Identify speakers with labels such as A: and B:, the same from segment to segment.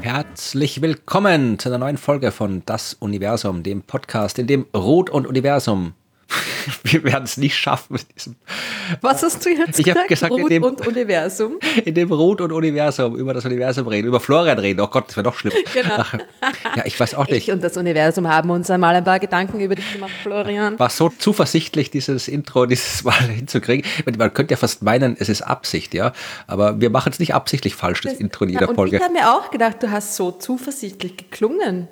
A: Herzlich willkommen zu einer neuen Folge von Das Universum, dem Podcast, in dem Rot und Universum wir werden es nicht schaffen mit diesem.
B: Was hast du jetzt
A: ich gesagt? gesagt
B: Rot
A: dem,
B: und Universum.
A: In dem Rot und Universum, über das Universum reden, über Florian reden. Oh Gott, das wäre doch schlimm. Genau. Ja, ich weiß auch nicht.
B: Ich und das Universum haben uns einmal ein paar Gedanken über dich gemacht, Florian.
A: War so zuversichtlich, dieses Intro dieses Mal hinzukriegen. Man könnte ja fast meinen, es ist Absicht, ja. Aber wir machen es nicht absichtlich falsch, das, das Intro in jeder
B: und
A: Folge.
B: Ich habe mir auch gedacht, du hast so zuversichtlich geklungen.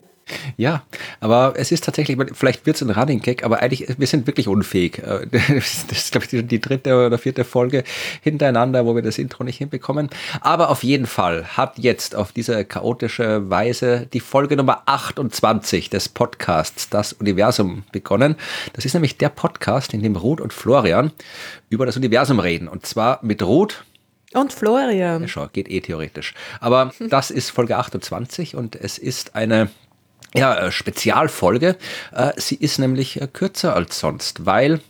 A: Ja, aber es ist tatsächlich, vielleicht wird es ein Running Gag, aber eigentlich, wir sind wirklich unfähig. Äh, das ist, glaube ich, die dritte oder vierte Folge hintereinander, wo wir das Intro nicht hinbekommen. Aber auf jeden Fall hat jetzt auf diese chaotische Weise die Folge Nummer 28 des Podcasts Das Universum begonnen. Das ist nämlich der Podcast, in dem Ruth und Florian über das Universum reden. Und zwar mit Ruth,
B: und Florian.
A: Ja, schau, geht eh theoretisch. Aber das ist Folge 28 und es ist eine ja, äh, Spezialfolge. Äh, sie ist nämlich äh, kürzer als sonst, weil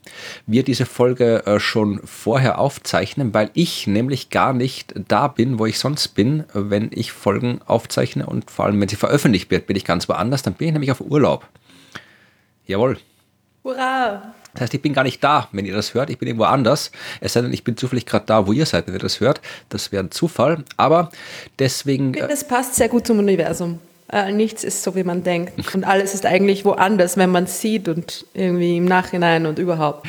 A: wir diese Folge schon vorher aufzeichnen, weil ich nämlich gar nicht da bin, wo ich sonst bin, wenn ich Folgen aufzeichne und vor allem, wenn sie veröffentlicht wird, bin ich ganz woanders, dann bin ich nämlich auf Urlaub. Jawohl.
B: Hurra!
A: Das heißt, ich bin gar nicht da, wenn ihr das hört. Ich bin irgendwo anders. Es sei denn, ich bin zufällig gerade da, wo ihr seid, wenn ihr das hört. Das wäre ein Zufall. Aber deswegen.
B: Das passt sehr gut zum Universum. Äh, nichts ist so, wie man denkt. Und alles ist eigentlich woanders, wenn man sieht und irgendwie im Nachhinein und überhaupt.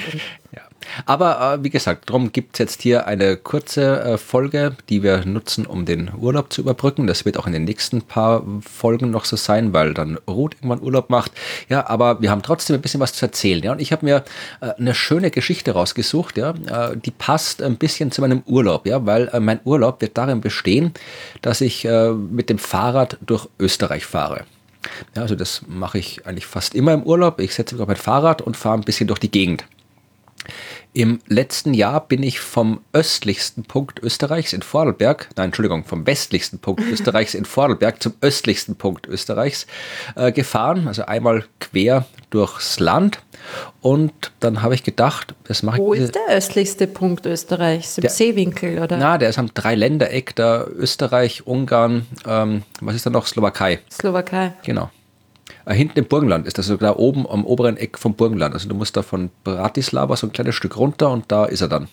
A: Ja. Aber äh, wie gesagt, darum gibt es jetzt hier eine kurze äh, Folge, die wir nutzen, um den Urlaub zu überbrücken. Das wird auch in den nächsten paar Folgen noch so sein, weil dann Ruth irgendwann Urlaub macht. Ja, aber wir haben trotzdem ein bisschen was zu erzählen. Ja, und ich habe mir äh, eine schöne Geschichte rausgesucht, ja, äh, die passt ein bisschen zu meinem Urlaub, ja, weil äh, mein Urlaub wird darin bestehen, dass ich äh, mit dem Fahrrad durch Österreich fahre. Ja, also das mache ich eigentlich fast immer im Urlaub. Ich setze mich auf mein Fahrrad und fahre ein bisschen durch die Gegend. Im letzten Jahr bin ich vom östlichsten Punkt Österreichs in Vorarlberg, nein, Entschuldigung, vom westlichsten Punkt Österreichs in Vorarlberg zum östlichsten Punkt Österreichs äh, gefahren, also einmal quer durchs Land. Und dann habe ich gedacht, das mache ich.
B: Wo ist der östlichste Punkt Österreichs? Im der, Seewinkel, oder?
A: Na, der ist am Dreiländereck, da Österreich, Ungarn, ähm, was ist da noch? Slowakei.
B: Slowakei.
A: Genau. Äh, hinten im Burgenland ist das also da oben am oberen Eck vom Burgenland. Also du musst da von Bratislava so ein kleines Stück runter und da ist er dann.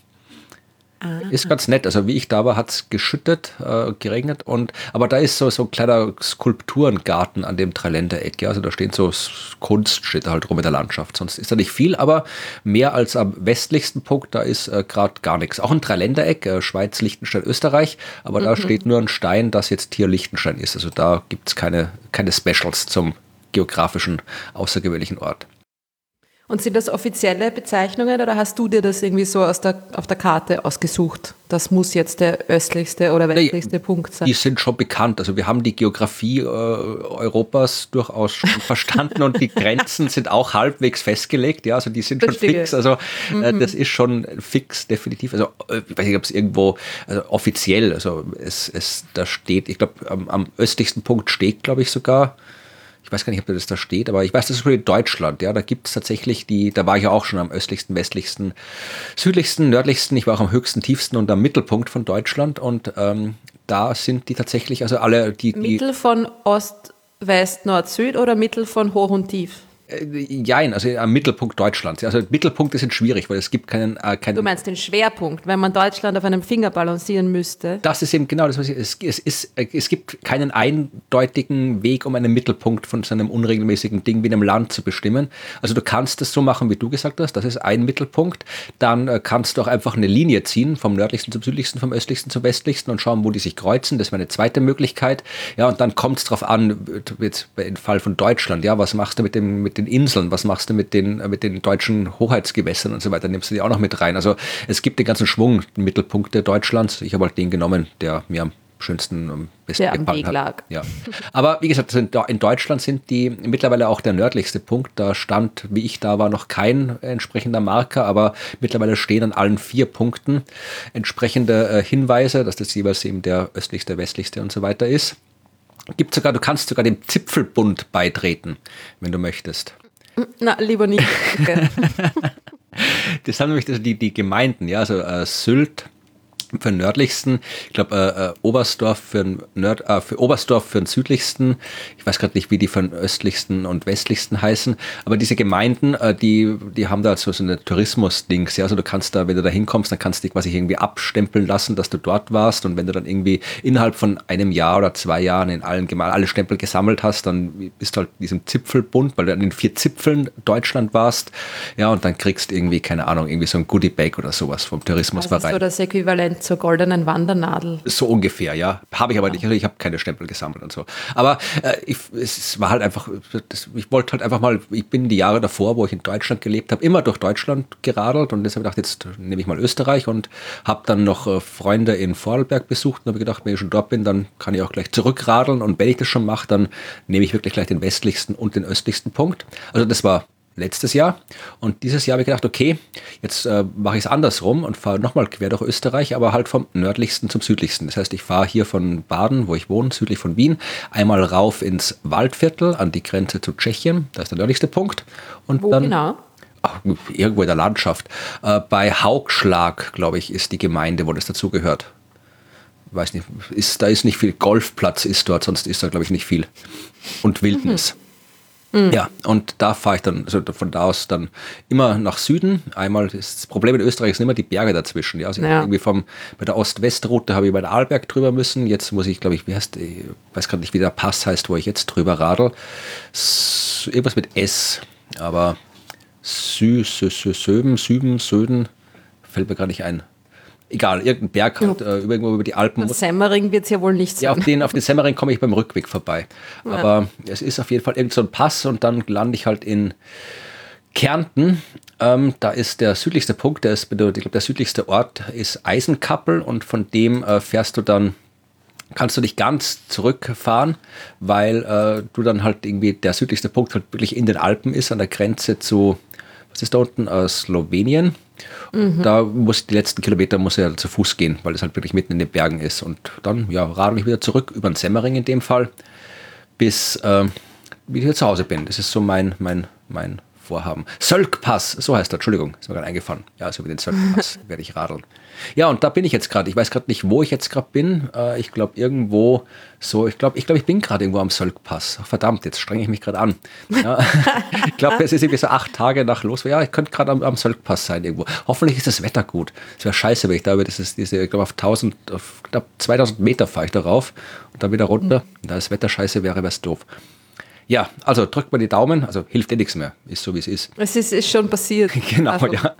A: Ah. Ist ganz nett. Also wie ich da war, hat es geschüttet, äh, geregnet und aber da ist so, so ein kleiner Skulpturengarten an dem Dreiländereck. Ja? Also da stehen so Kunst steht da halt rum in der Landschaft. Sonst ist da nicht viel, aber mehr als am westlichsten Punkt, da ist äh, gerade gar nichts. Auch ein Dreiländereck, äh, Schweiz, Liechtenstein, Österreich, aber mhm. da steht nur ein Stein, das jetzt hier Liechtenstein ist. Also da gibt es keine, keine Specials zum geografischen, außergewöhnlichen Ort.
B: Und sind das offizielle Bezeichnungen oder hast du dir das irgendwie so aus der, auf der Karte ausgesucht? Das muss jetzt der östlichste oder westlichste nee, Punkt sein.
A: Die sind schon bekannt. Also wir haben die Geografie äh, Europas durchaus schon verstanden und die Grenzen sind auch halbwegs festgelegt. Ja, also die sind Verstehe. schon fix. Also äh, mhm. das ist schon fix, definitiv. Also äh, ich weiß nicht, ob es irgendwo also offiziell, also es, es da steht, ich glaube, am, am östlichsten Punkt steht, glaube ich, sogar ich weiß gar nicht, ob das da steht, aber ich weiß, das ist in Deutschland, ja, da gibt es tatsächlich die, da war ich ja auch schon am östlichsten, westlichsten, südlichsten, nördlichsten, ich war auch am höchsten, tiefsten und am Mittelpunkt von Deutschland und ähm, da sind die tatsächlich, also alle, die...
B: Mittel von Ost, West, Nord, Süd oder Mittel von Hoch und Tief?
A: Äh, jein, also am Mittelpunkt Deutschlands. Also Mittelpunkte sind schwierig, weil es gibt keinen, äh, keinen.
B: Du meinst den Schwerpunkt, wenn man Deutschland auf einem Finger balancieren müsste?
A: Das ist eben genau das, was ich. Es, es, ist, es gibt keinen eindeutigen Weg, um einen Mittelpunkt von so einem unregelmäßigen Ding wie einem Land zu bestimmen. Also du kannst es so machen, wie du gesagt hast, das ist ein Mittelpunkt. Dann äh, kannst du auch einfach eine Linie ziehen, vom nördlichsten zum südlichsten, vom östlichsten zum westlichsten und schauen, wo die sich kreuzen. Das wäre eine zweite Möglichkeit. Ja, und dann kommt es darauf an, jetzt im Fall von Deutschland, ja, was machst du mit dem, mit den Inseln, was machst du mit den, mit den deutschen Hoheitsgewässern und so weiter, nimmst du die auch noch mit rein. Also es gibt den ganzen Schwung, den Mittelpunkt Deutschlands. Ich habe halt den genommen, der mir am schönsten am besten der gefallen am hat. Ja. Aber wie gesagt, in Deutschland sind die mittlerweile auch der nördlichste Punkt. Da stand, wie ich da war, noch kein entsprechender Marker, aber mittlerweile stehen an allen vier Punkten entsprechende äh, Hinweise, dass das jeweils eben der östlichste, westlichste und so weiter ist. Gibt sogar, du kannst sogar dem Zipfelbund beitreten, wenn du möchtest.
B: Na, lieber nicht.
A: das haben nämlich die, die Gemeinden, ja, also äh, Sylt, für den nördlichsten, ich glaube äh, äh, Oberstdorf für den Nord, äh, für Oberstdorf für den südlichsten, ich weiß gerade nicht, wie die für den östlichsten und westlichsten heißen, aber diese Gemeinden, äh, die, die haben da so, so eine Tourismus-Dings, ja, also du kannst da, wenn du da hinkommst, dann kannst du dich quasi irgendwie abstempeln lassen, dass du dort warst. Und wenn du dann irgendwie innerhalb von einem Jahr oder zwei Jahren in allen Gemeinden alle Stempel gesammelt hast, dann bist du halt in diesem Zipfelbund, weil du an den vier Zipfeln Deutschland warst, ja, und dann kriegst du irgendwie, keine Ahnung, irgendwie so ein Goodie-Bag oder sowas vom Tourismusverein.
B: Das ist so das Äquivalent zur goldenen Wandernadel.
A: So ungefähr, ja. Habe ich aber nicht. Also ich habe keine Stempel gesammelt und so. Aber äh, ich, es war halt einfach, das, ich wollte halt einfach mal, ich bin die Jahre davor, wo ich in Deutschland gelebt habe, immer durch Deutschland geradelt und deshalb ich, jetzt nehme ich mal Österreich und habe dann noch äh, Freunde in Vorarlberg besucht und habe gedacht, wenn ich schon dort bin, dann kann ich auch gleich zurückradeln und wenn ich das schon mache, dann nehme ich wirklich gleich den westlichsten und den östlichsten Punkt. Also das war letztes Jahr. Und dieses Jahr habe ich gedacht, okay, jetzt äh, mache ich es andersrum und fahre nochmal quer durch Österreich, aber halt vom nördlichsten zum südlichsten. Das heißt, ich fahre hier von Baden, wo ich wohne, südlich von Wien, einmal rauf ins Waldviertel an die Grenze zu Tschechien. Das ist der nördlichste Punkt. Und wo dann, genau? Ach, irgendwo in der Landschaft. Äh, bei Haugschlag, glaube ich, ist die Gemeinde, wo das dazugehört. Weiß nicht, ist, da ist nicht viel Golfplatz, ist dort, sonst ist da, glaube ich, nicht viel. Und Wildnis. Mhm. Mhm. Ja, und da fahre ich dann, also von da aus dann immer nach Süden. Einmal das Problem in Österreich sind immer die Berge dazwischen. Ja, also ja. irgendwie vom, bei der Ost-West-Route habe ich bei der Arlberg drüber müssen. Jetzt muss ich, glaube ich, wie heißt, ich weiß gerade nicht, wie der Pass heißt, wo ich jetzt drüber radel. Irgendwas mit S, aber Sü, Sü, Sü, Söben, Süben, Söden, fällt mir gar nicht ein egal, irgendein Berg halt, äh, irgendwo über die Alpen.
B: Und Semmering wird es ja wohl nicht sein.
A: Ja, auf den, auf den Semmering komme ich beim Rückweg vorbei. Ja. Aber es ist auf jeden Fall irgendein so ein Pass und dann lande ich halt in Kärnten. Ähm, da ist der südlichste Punkt, der ist, ich glaube, der südlichste Ort ist Eisenkappel und von dem äh, fährst du dann kannst du nicht ganz zurückfahren, weil äh, du dann halt irgendwie der südlichste Punkt halt wirklich in den Alpen ist, an der Grenze zu, was ist da unten, äh, Slowenien. Mhm. Da muss die letzten Kilometer muss er zu Fuß gehen, weil es halt wirklich mitten in den Bergen ist. Und dann ja, radel ich wieder zurück über den Semmering in dem Fall, bis äh, ich wieder zu Hause bin. Das ist so mein, mein, mein Vorhaben. Sölkpass, so heißt er, Entschuldigung, ist mir gerade eingefallen. Ja, also über den Sölkpass werde ich radeln. Ja, und da bin ich jetzt gerade. Ich weiß gerade nicht, wo ich jetzt gerade bin. Äh, ich glaube, irgendwo so, ich glaube, ich, glaub, ich bin gerade irgendwo am Sölkpass. Verdammt, jetzt strenge ich mich gerade an. Ja, ich glaube, es ist irgendwie so acht Tage nach los. Ja, ich könnte gerade am, am Sölkpass sein irgendwo. Hoffentlich ist das Wetter gut. Es wäre scheiße, wenn ich da über das ist diese, ich glaube, auf 1000, auf knapp 2000 Meter fahre ich darauf und dann wieder runter. Da das Wetter scheiße wäre, wäre es doof. Ja, also drückt mal die Daumen, also hilft eh nichts mehr, ist so wie es ist.
B: Es ist, ist schon passiert.
A: genau, also. ja.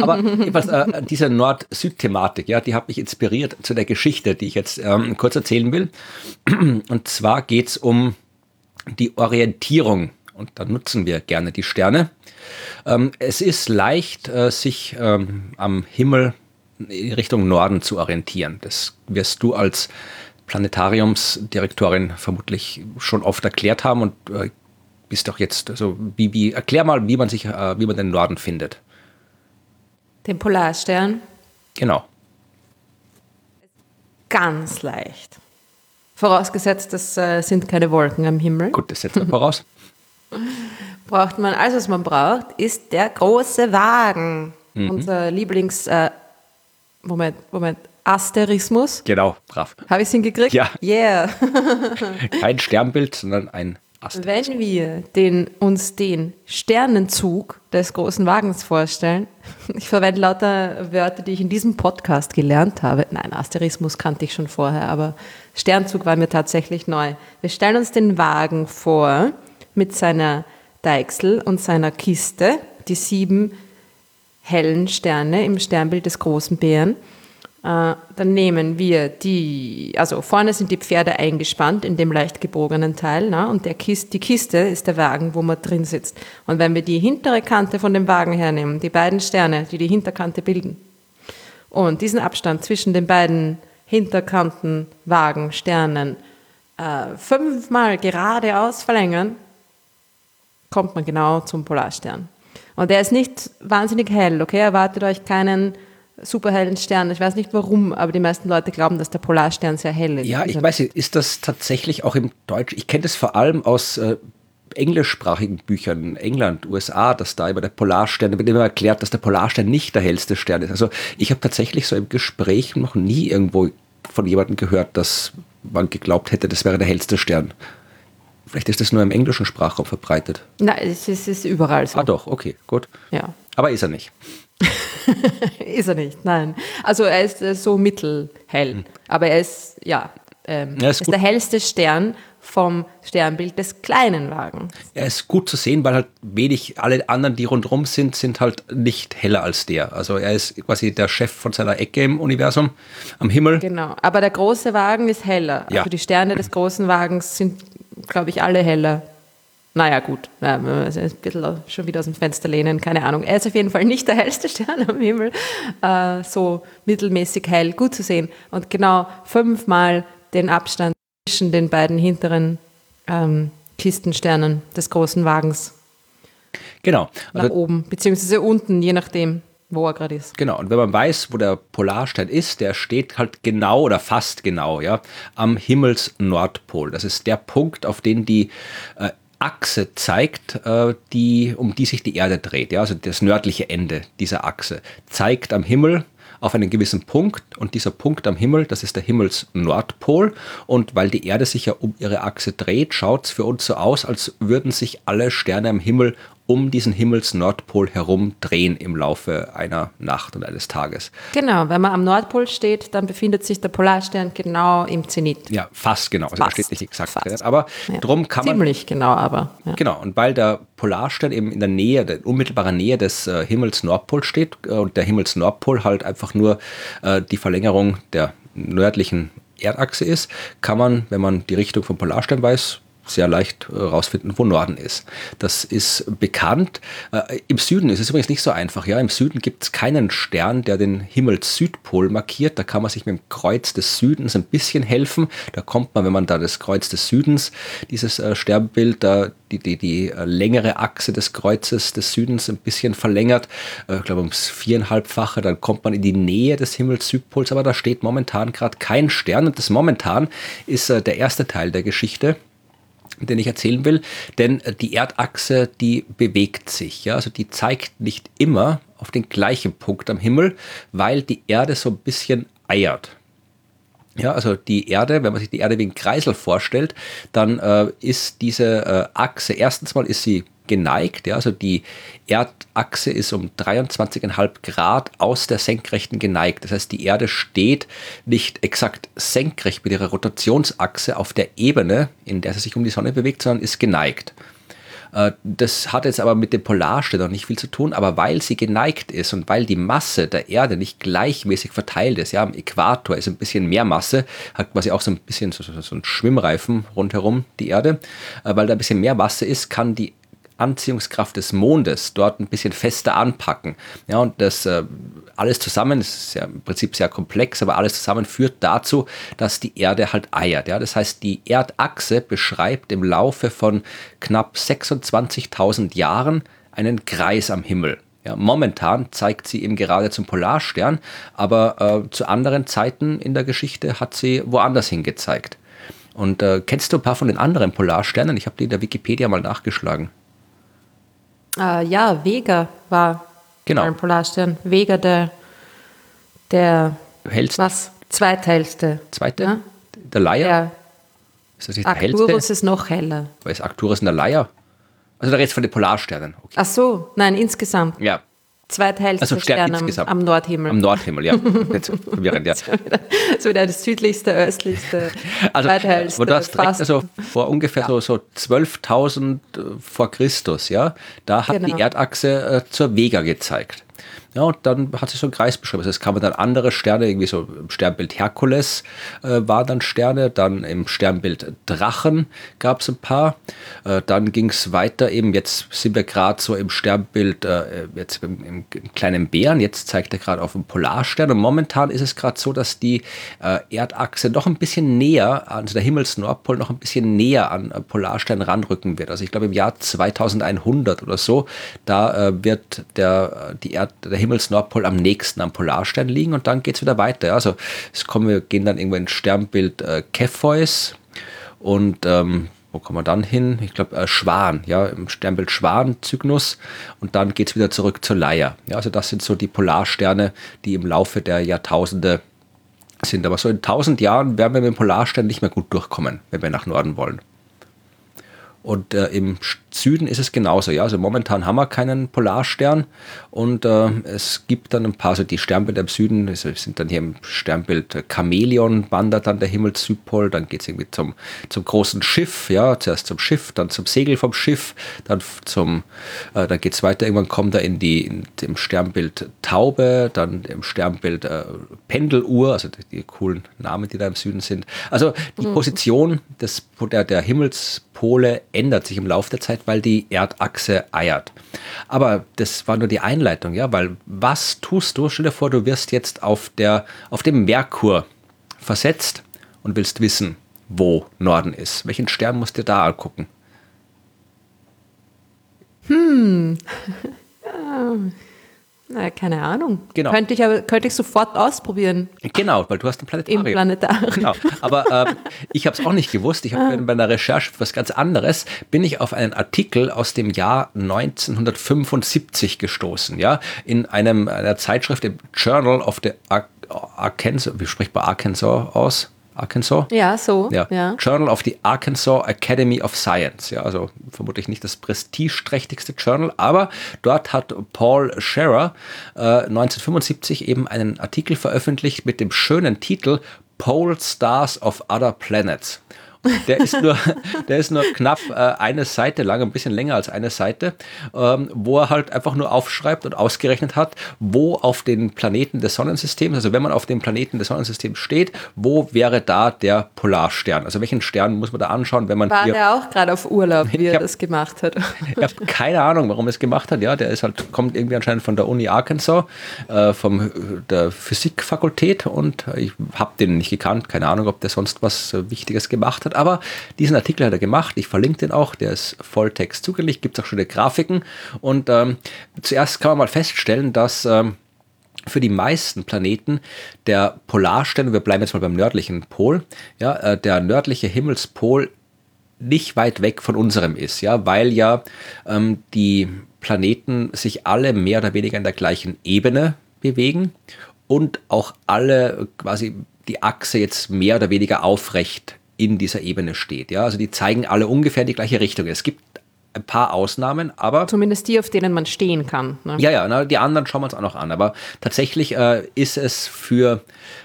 A: Aber jedenfalls, äh, diese Nord-Süd-Thematik, ja, die hat mich inspiriert zu der Geschichte, die ich jetzt ähm, kurz erzählen will. Und zwar geht es um die Orientierung. Und da nutzen wir gerne die Sterne. Ähm, es ist leicht, äh, sich ähm, am Himmel in Richtung Norden zu orientieren. Das wirst du als Planetariumsdirektorin vermutlich schon oft erklärt haben und äh, bist doch jetzt, also wie, wie, erklär mal, wie man sich, äh, wie man den Norden findet.
B: Den Polarstern?
A: Genau.
B: Ganz leicht. Vorausgesetzt, es äh, sind keine Wolken am Himmel.
A: Gut, das setzen wir voraus.
B: braucht man, alles was man braucht, ist der große Wagen. Mhm. Unser Lieblings, äh, Moment, Moment, Asterismus.
A: Genau, brav.
B: Habe ich es hingekriegt?
A: Ja.
B: Yeah.
A: Kein Sternbild, sondern ein Asterismus.
B: Wenn wir den, uns den Sternenzug des großen Wagens vorstellen, ich verwende lauter Wörter, die ich in diesem Podcast gelernt habe. Nein, Asterismus kannte ich schon vorher, aber Sternzug war mir tatsächlich neu. Wir stellen uns den Wagen vor mit seiner Deichsel und seiner Kiste, die sieben hellen Sterne im Sternbild des großen Bären. Äh, dann nehmen wir die, also vorne sind die Pferde eingespannt in dem leicht gebogenen Teil na, und der Kist, die Kiste ist der Wagen, wo man drin sitzt. Und wenn wir die hintere Kante von dem Wagen hernehmen, die beiden Sterne, die die Hinterkante bilden, und diesen Abstand zwischen den beiden Hinterkanten, Wagen, Sternen äh, fünfmal geradeaus verlängern, kommt man genau zum Polarstern. Und der ist nicht wahnsinnig hell, okay? Erwartet euch keinen superhellen Stern. Ich weiß nicht warum, aber die meisten Leute glauben, dass der Polarstern sehr hell ist.
A: Ja, ich weiß nicht, ist das tatsächlich auch im Deutschen? Ich kenne das vor allem aus äh, englischsprachigen Büchern, England, USA, dass da über der Polarstern, da wird immer erklärt, dass der Polarstern nicht der hellste Stern ist. Also ich habe tatsächlich so im Gespräch noch nie irgendwo von jemandem gehört, dass man geglaubt hätte, das wäre der hellste Stern. Vielleicht ist das nur im englischen Sprachraum verbreitet.
B: Nein, es ist, es ist überall so.
A: Ah doch, okay, gut.
B: Ja.
A: Aber ist er nicht.
B: ist er nicht, nein. Also er ist äh, so mittelhell. Hm. Aber er ist, ja, ähm,
A: er ist,
B: ist der hellste Stern vom Sternbild des kleinen Wagens.
A: Er ist gut zu sehen, weil halt wenig, alle anderen, die rundherum sind, sind halt nicht heller als der. Also er ist quasi der Chef von seiner Ecke im Universum, am Himmel.
B: Genau, aber der große Wagen ist heller. Ja. Also die Sterne des großen Wagens sind, glaube ich, alle heller. Naja, gut, ein bisschen schon wieder aus dem Fenster lehnen, keine Ahnung. Er ist auf jeden Fall nicht der hellste Stern am Himmel, äh, so mittelmäßig hell, gut zu sehen. Und genau fünfmal den Abstand zwischen den beiden hinteren ähm, Kistensternen des großen Wagens.
A: Genau.
B: Also, nach oben, beziehungsweise unten, je nachdem, wo er gerade ist.
A: Genau, und wenn man weiß, wo der Polarstern ist, der steht halt genau oder fast genau, ja, am Himmelsnordpol. Das ist der Punkt, auf den die äh, Achse zeigt, äh, die, um die sich die Erde dreht. Ja, also das nördliche Ende dieser Achse zeigt am Himmel auf einen gewissen Punkt und dieser Punkt am Himmel, das ist der Himmelsnordpol und weil die Erde sich ja um ihre Achse dreht, schaut es für uns so aus, als würden sich alle Sterne am Himmel um diesen Himmelsnordpol herum drehen im Laufe einer Nacht und eines Tages.
B: Genau, wenn man am Nordpol steht, dann befindet sich der Polarstern genau im Zenit.
A: Ja, fast genau. Also fast, da steht nicht exakt fast. aber ja. drum kann
B: man. Ziemlich genau, aber.
A: Ja. Genau, und weil der Polarstern eben in der Nähe, der unmittelbaren Nähe des äh, Himmelsnordpols steht äh, und der Himmelsnordpol halt einfach nur äh, die Verlängerung der nördlichen Erdachse ist, kann man, wenn man die Richtung vom Polarstern weiß, sehr leicht herausfinden, äh, wo Norden ist. Das ist bekannt. Äh, Im Süden ist es übrigens nicht so einfach. Ja, im Süden gibt es keinen Stern, der den Himmels-Südpol markiert. Da kann man sich mit dem Kreuz des Südens ein bisschen helfen. Da kommt man, wenn man da das Kreuz des Südens, dieses äh, Sternbild, da die, die, die äh, längere Achse des Kreuzes des Südens ein bisschen verlängert, äh, ich glaube ums viereinhalbfache, dann kommt man in die Nähe des Himmels-Südpols, aber da steht momentan gerade kein Stern und das momentan ist äh, der erste Teil der Geschichte den ich erzählen will, denn äh, die Erdachse, die bewegt sich, ja, also die zeigt nicht immer auf den gleichen Punkt am Himmel, weil die Erde so ein bisschen eiert. Ja, also die Erde, wenn man sich die Erde wie ein Kreisel vorstellt, dann äh, ist diese äh, Achse, erstens mal ist sie geneigt. Ja, also die Erdachse ist um 23,5 Grad aus der Senkrechten geneigt. Das heißt, die Erde steht nicht exakt senkrecht mit ihrer Rotationsachse auf der Ebene, in der sie sich um die Sonne bewegt, sondern ist geneigt. Äh, das hat jetzt aber mit dem Polarstern noch nicht viel zu tun, aber weil sie geneigt ist und weil die Masse der Erde nicht gleichmäßig verteilt ist, ja, am Äquator ist ein bisschen mehr Masse, hat quasi auch so ein bisschen so, so, so ein Schwimmreifen rundherum, die Erde, äh, weil da ein bisschen mehr Masse ist, kann die Anziehungskraft des Mondes dort ein bisschen fester anpacken. Ja, und das äh, alles zusammen, das ist ja im Prinzip sehr komplex, aber alles zusammen führt dazu, dass die Erde halt eiert. Ja, das heißt, die Erdachse beschreibt im Laufe von knapp 26.000 Jahren einen Kreis am Himmel. Ja, momentan zeigt sie eben gerade zum Polarstern, aber äh, zu anderen Zeiten in der Geschichte hat sie woanders hingezeigt. Und äh, kennst du ein paar von den anderen Polarsternen? Ich habe die in der Wikipedia mal nachgeschlagen.
B: Äh, ja, Vega war
A: genau.
B: ein Polarstern. Vega der, der
A: hellste.
B: was? Zweithellste.
A: Zweite? Ja? Der Leier?
B: Der
A: ist das nicht
B: der hellste? Arcturus ist noch heller.
A: Weil ist Arcturus in der Leier? Also da redest du von den Polarsternen.
B: Okay. Ach so, nein, insgesamt.
A: Ja,
B: zweithellste also Stern, am, am, Nordhimmel.
A: Am Nordhimmel, ja. Jetzt ja.
B: so wieder das südlichste, östlichste,
A: also, zweithellste. Du hast direkt, also vor ungefähr ja. so, so 12.000 äh, vor Christus, ja, da hat genau. die Erdachse äh, zur Vega gezeigt. Ja, und dann hat sich so ein Kreis beschrieben. Das heißt, kamen dann andere Sterne, irgendwie so im Sternbild Herkules äh, waren dann Sterne, dann im Sternbild Drachen gab es ein paar. Äh, dann ging es weiter, eben jetzt sind wir gerade so im Sternbild, äh, jetzt im, im, kleinen Bären, jetzt zeigt er gerade auf dem Polarstern. Und momentan ist es gerade so, dass die äh, Erdachse noch ein bisschen näher, also der Himmelsnordpol noch ein bisschen näher an äh, Polarstern ranrücken wird. Also ich glaube im Jahr 2100 oder so, da äh, wird der, die Erd, der Himmelsnordpol am nächsten am Polarstern liegen und dann geht es wieder weiter. Also es kommen, wir gehen dann irgendwo ins Sternbild äh, Cepheus und ähm, wo kommen wir dann hin? Ich glaube, äh, Schwan, ja, im Sternbild Schwan, Cygnus und dann geht es wieder zurück zur Leier. Ja, also das sind so die Polarsterne, die im Laufe der Jahrtausende sind. Aber so in tausend Jahren werden wir mit dem Polarstern nicht mehr gut durchkommen, wenn wir nach Norden wollen. Und äh, im Süden ist es genauso. Ja, also momentan haben wir keinen Polarstern und äh, es gibt dann ein paar, so die Sternbilder im Süden also sind dann hier im Sternbild Chamäleon wandert dann der Himmelssüdpol, dann geht es irgendwie zum, zum großen Schiff, ja, zuerst zum Schiff, dann zum Segel vom Schiff, dann zum, äh, dann geht es weiter, irgendwann kommt er in die, in, im Sternbild Taube, dann im Sternbild äh, Pendeluhr, also die, die, coolen Namen, die da im Süden sind. Also die mhm. Position des, der, der Himmelspole ändert sich im Laufe der Zeit Zeit, weil die Erdachse eiert. Aber das war nur die Einleitung, ja, weil was tust du? Stell dir vor, du wirst jetzt auf, der, auf dem Merkur versetzt und willst wissen, wo Norden ist. Welchen Stern musst du da angucken?
B: Hm. Na, keine Ahnung. Genau. Könnte ich aber könnte ich sofort ausprobieren.
A: Genau, weil du hast ein Planetarium.
B: Im Planetarium. Genau.
A: Aber ähm, ich habe es auch nicht gewusst. Ich habe ah. bei einer Recherche was ganz anderes bin ich auf einen Artikel aus dem Jahr 1975 gestoßen. Ja, in einem einer Zeitschrift im Journal of the Arkansas. Wie spricht man Arkansas aus? Arkansas?
B: Ja, so.
A: Ja. ja. Journal of the Arkansas Academy of Science. Ja, also vermutlich nicht das prestigeträchtigste Journal, aber dort hat Paul Scherer äh, 1975 eben einen Artikel veröffentlicht mit dem schönen Titel Pole Stars of Other Planets. Der ist nur, der ist nur knapp äh, eine Seite lang, ein bisschen länger als eine Seite, ähm, wo er halt einfach nur aufschreibt und ausgerechnet hat, wo auf den Planeten des Sonnensystems, also wenn man auf dem Planeten des Sonnensystems steht, wo wäre da der Polarstern? Also welchen Stern muss man da anschauen, wenn man
B: War hier, der auch gerade auf Urlaub, wie er hab, das gemacht hat?
A: Ich habe keine Ahnung, warum er es gemacht hat. Ja, der ist halt, kommt irgendwie anscheinend von der Uni Arkansas, äh, vom der Physikfakultät und ich habe den nicht gekannt. Keine Ahnung, ob der sonst was äh, Wichtiges gemacht hat hat. Aber diesen Artikel hat er gemacht. Ich verlinke den auch. Der ist Volltext zugänglich. Gibt es auch schöne Grafiken. Und ähm, zuerst kann man mal feststellen, dass ähm, für die meisten Planeten der Polarstern, wir bleiben jetzt mal beim nördlichen Pol, ja, äh, der nördliche Himmelspol nicht weit weg von unserem ist, ja, weil ja ähm, die Planeten sich alle mehr oder weniger in der gleichen Ebene bewegen und auch alle quasi die Achse jetzt mehr oder weniger aufrecht in dieser Ebene steht. Ja, also die zeigen alle ungefähr die gleiche Richtung. Es gibt ein paar Ausnahmen, aber.
B: Zumindest die, auf denen man stehen kann.
A: Ne? Ja, ja, na, die anderen schauen wir uns auch noch an. Aber tatsächlich äh, ist es für,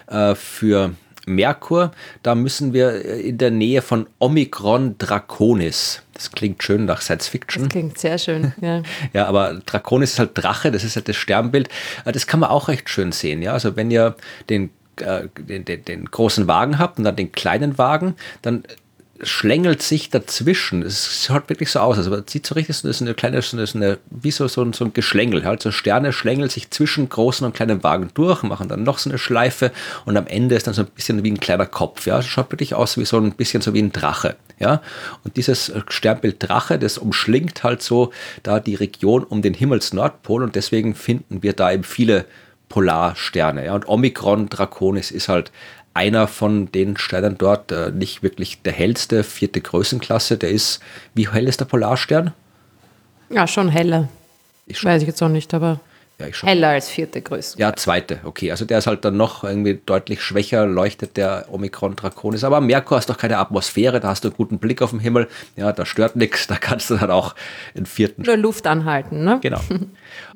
A: äh, für Merkur, da müssen wir äh, in der Nähe von Omikron Draconis. Das klingt schön nach Science Fiction.
B: Das klingt sehr schön, ja.
A: ja, aber Draconis ist halt Drache, das ist halt das Sternbild. Äh, das kann man auch recht schön sehen. Ja, also wenn ihr den äh, den, den, den, großen Wagen habt und dann den kleinen Wagen, dann schlängelt sich dazwischen. Es schaut wirklich so aus. Also man sieht so richtig, das ist eine kleine, ist eine, wie so, so, so ein Geschlängel. Halt so Sterne schlängeln sich zwischen großen und kleinen Wagen durch, machen dann noch so eine Schleife und am Ende ist dann so ein bisschen wie ein kleiner Kopf. Ja, es schaut wirklich aus wie so ein bisschen so wie ein Drache. Ja, und dieses Sternbild Drache, das umschlingt halt so da die Region um den Himmelsnordpol und deswegen finden wir da eben viele Polarsterne. Ja? Und Omikron Draconis ist halt einer von den Sternen dort, äh, nicht wirklich der hellste, vierte Größenklasse. Der ist, wie hell ist der Polarstern?
B: Ja, schon heller. Ich Weiß ich jetzt auch nicht, aber
A: ja,
B: heller als vierte Größe.
A: Ja, zweite, okay. Also der ist halt dann noch irgendwie deutlich schwächer, leuchtet der Omikron Draconis. Aber Merkur hast doch keine Atmosphäre, da hast du einen guten Blick auf den Himmel. Ja, da stört nichts, da kannst du dann auch in vierten.
B: Nur Luft anhalten, ne?
A: Genau.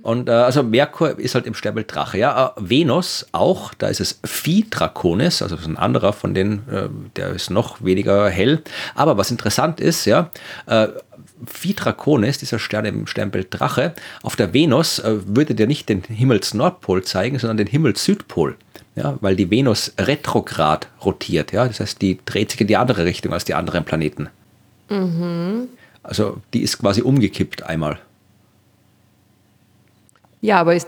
A: Und äh, also Merkur ist halt im Sternbild Drache. Ja, äh, Venus auch, da ist es Phi Draconis, also ein anderer von denen, äh, der ist noch weniger hell. Aber was interessant ist, ja, Phi Draconis, dieser Stern im Sternbild Drache, auf der Venus äh, würde der nicht den Himmelsnordpol zeigen, sondern den Himmelssüdpol. Ja, weil die Venus retrograd rotiert. Ja, das heißt, die dreht sich in die andere Richtung als die anderen Planeten. Mhm. Also die ist quasi umgekippt einmal.
B: Ja, aber ist,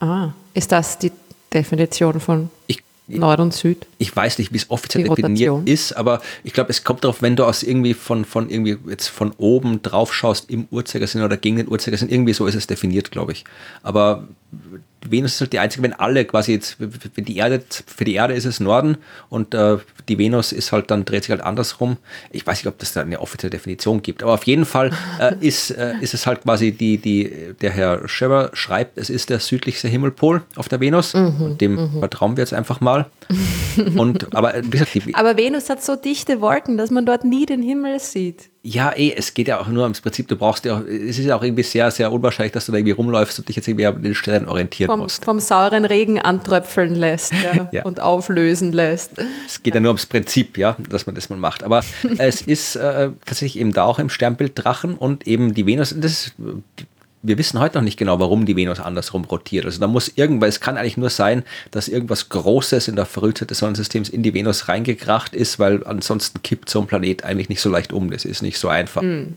B: ah, ist das die Definition von ich, Nord und Süd?
A: Ich weiß nicht, wie es offiziell definiert ist, aber ich glaube, es kommt darauf, wenn du aus irgendwie von, von irgendwie jetzt von oben drauf schaust im Uhrzeigersinn oder gegen den Uhrzeigersinn, irgendwie so ist es definiert, glaube ich. Aber Venus ist halt die einzige, wenn alle quasi jetzt, wenn die Erde, für die Erde ist es Norden und äh, die Venus ist halt dann, dreht sich halt andersrum. Ich weiß nicht, ob das da eine offizielle Definition gibt, aber auf jeden Fall äh, ist, äh, ist es halt quasi die, die, der Herr Scherer schreibt, es ist der südlichste Himmelpol auf der Venus mhm, und dem mhm. vertrauen wir jetzt einfach mal. Und, aber,
B: gesagt, aber Venus hat so dichte Wolken, dass man dort nie den Himmel sieht.
A: Ja, eh, es geht ja auch nur ums Prinzip, du brauchst ja auch, es ist ja auch irgendwie sehr, sehr unwahrscheinlich, dass du da irgendwie rumläufst und dich jetzt irgendwie an den Stellen orientieren
B: vom,
A: musst.
B: Vom sauren Regen antröpfeln lässt ja, ja. und auflösen lässt.
A: Es geht ja nur ums Prinzip, ja, dass man das mal macht. Aber es ist äh, tatsächlich eben da auch im Sternbild Drachen und eben die Venus, das ist wir wissen heute noch nicht genau, warum die Venus andersrum rotiert. Also da muss irgendwas, es kann eigentlich nur sein, dass irgendwas Großes in der Frühzeit des Sonnensystems in die Venus reingekracht ist, weil ansonsten kippt so ein Planet eigentlich nicht so leicht um. Das ist nicht so einfach. Mhm.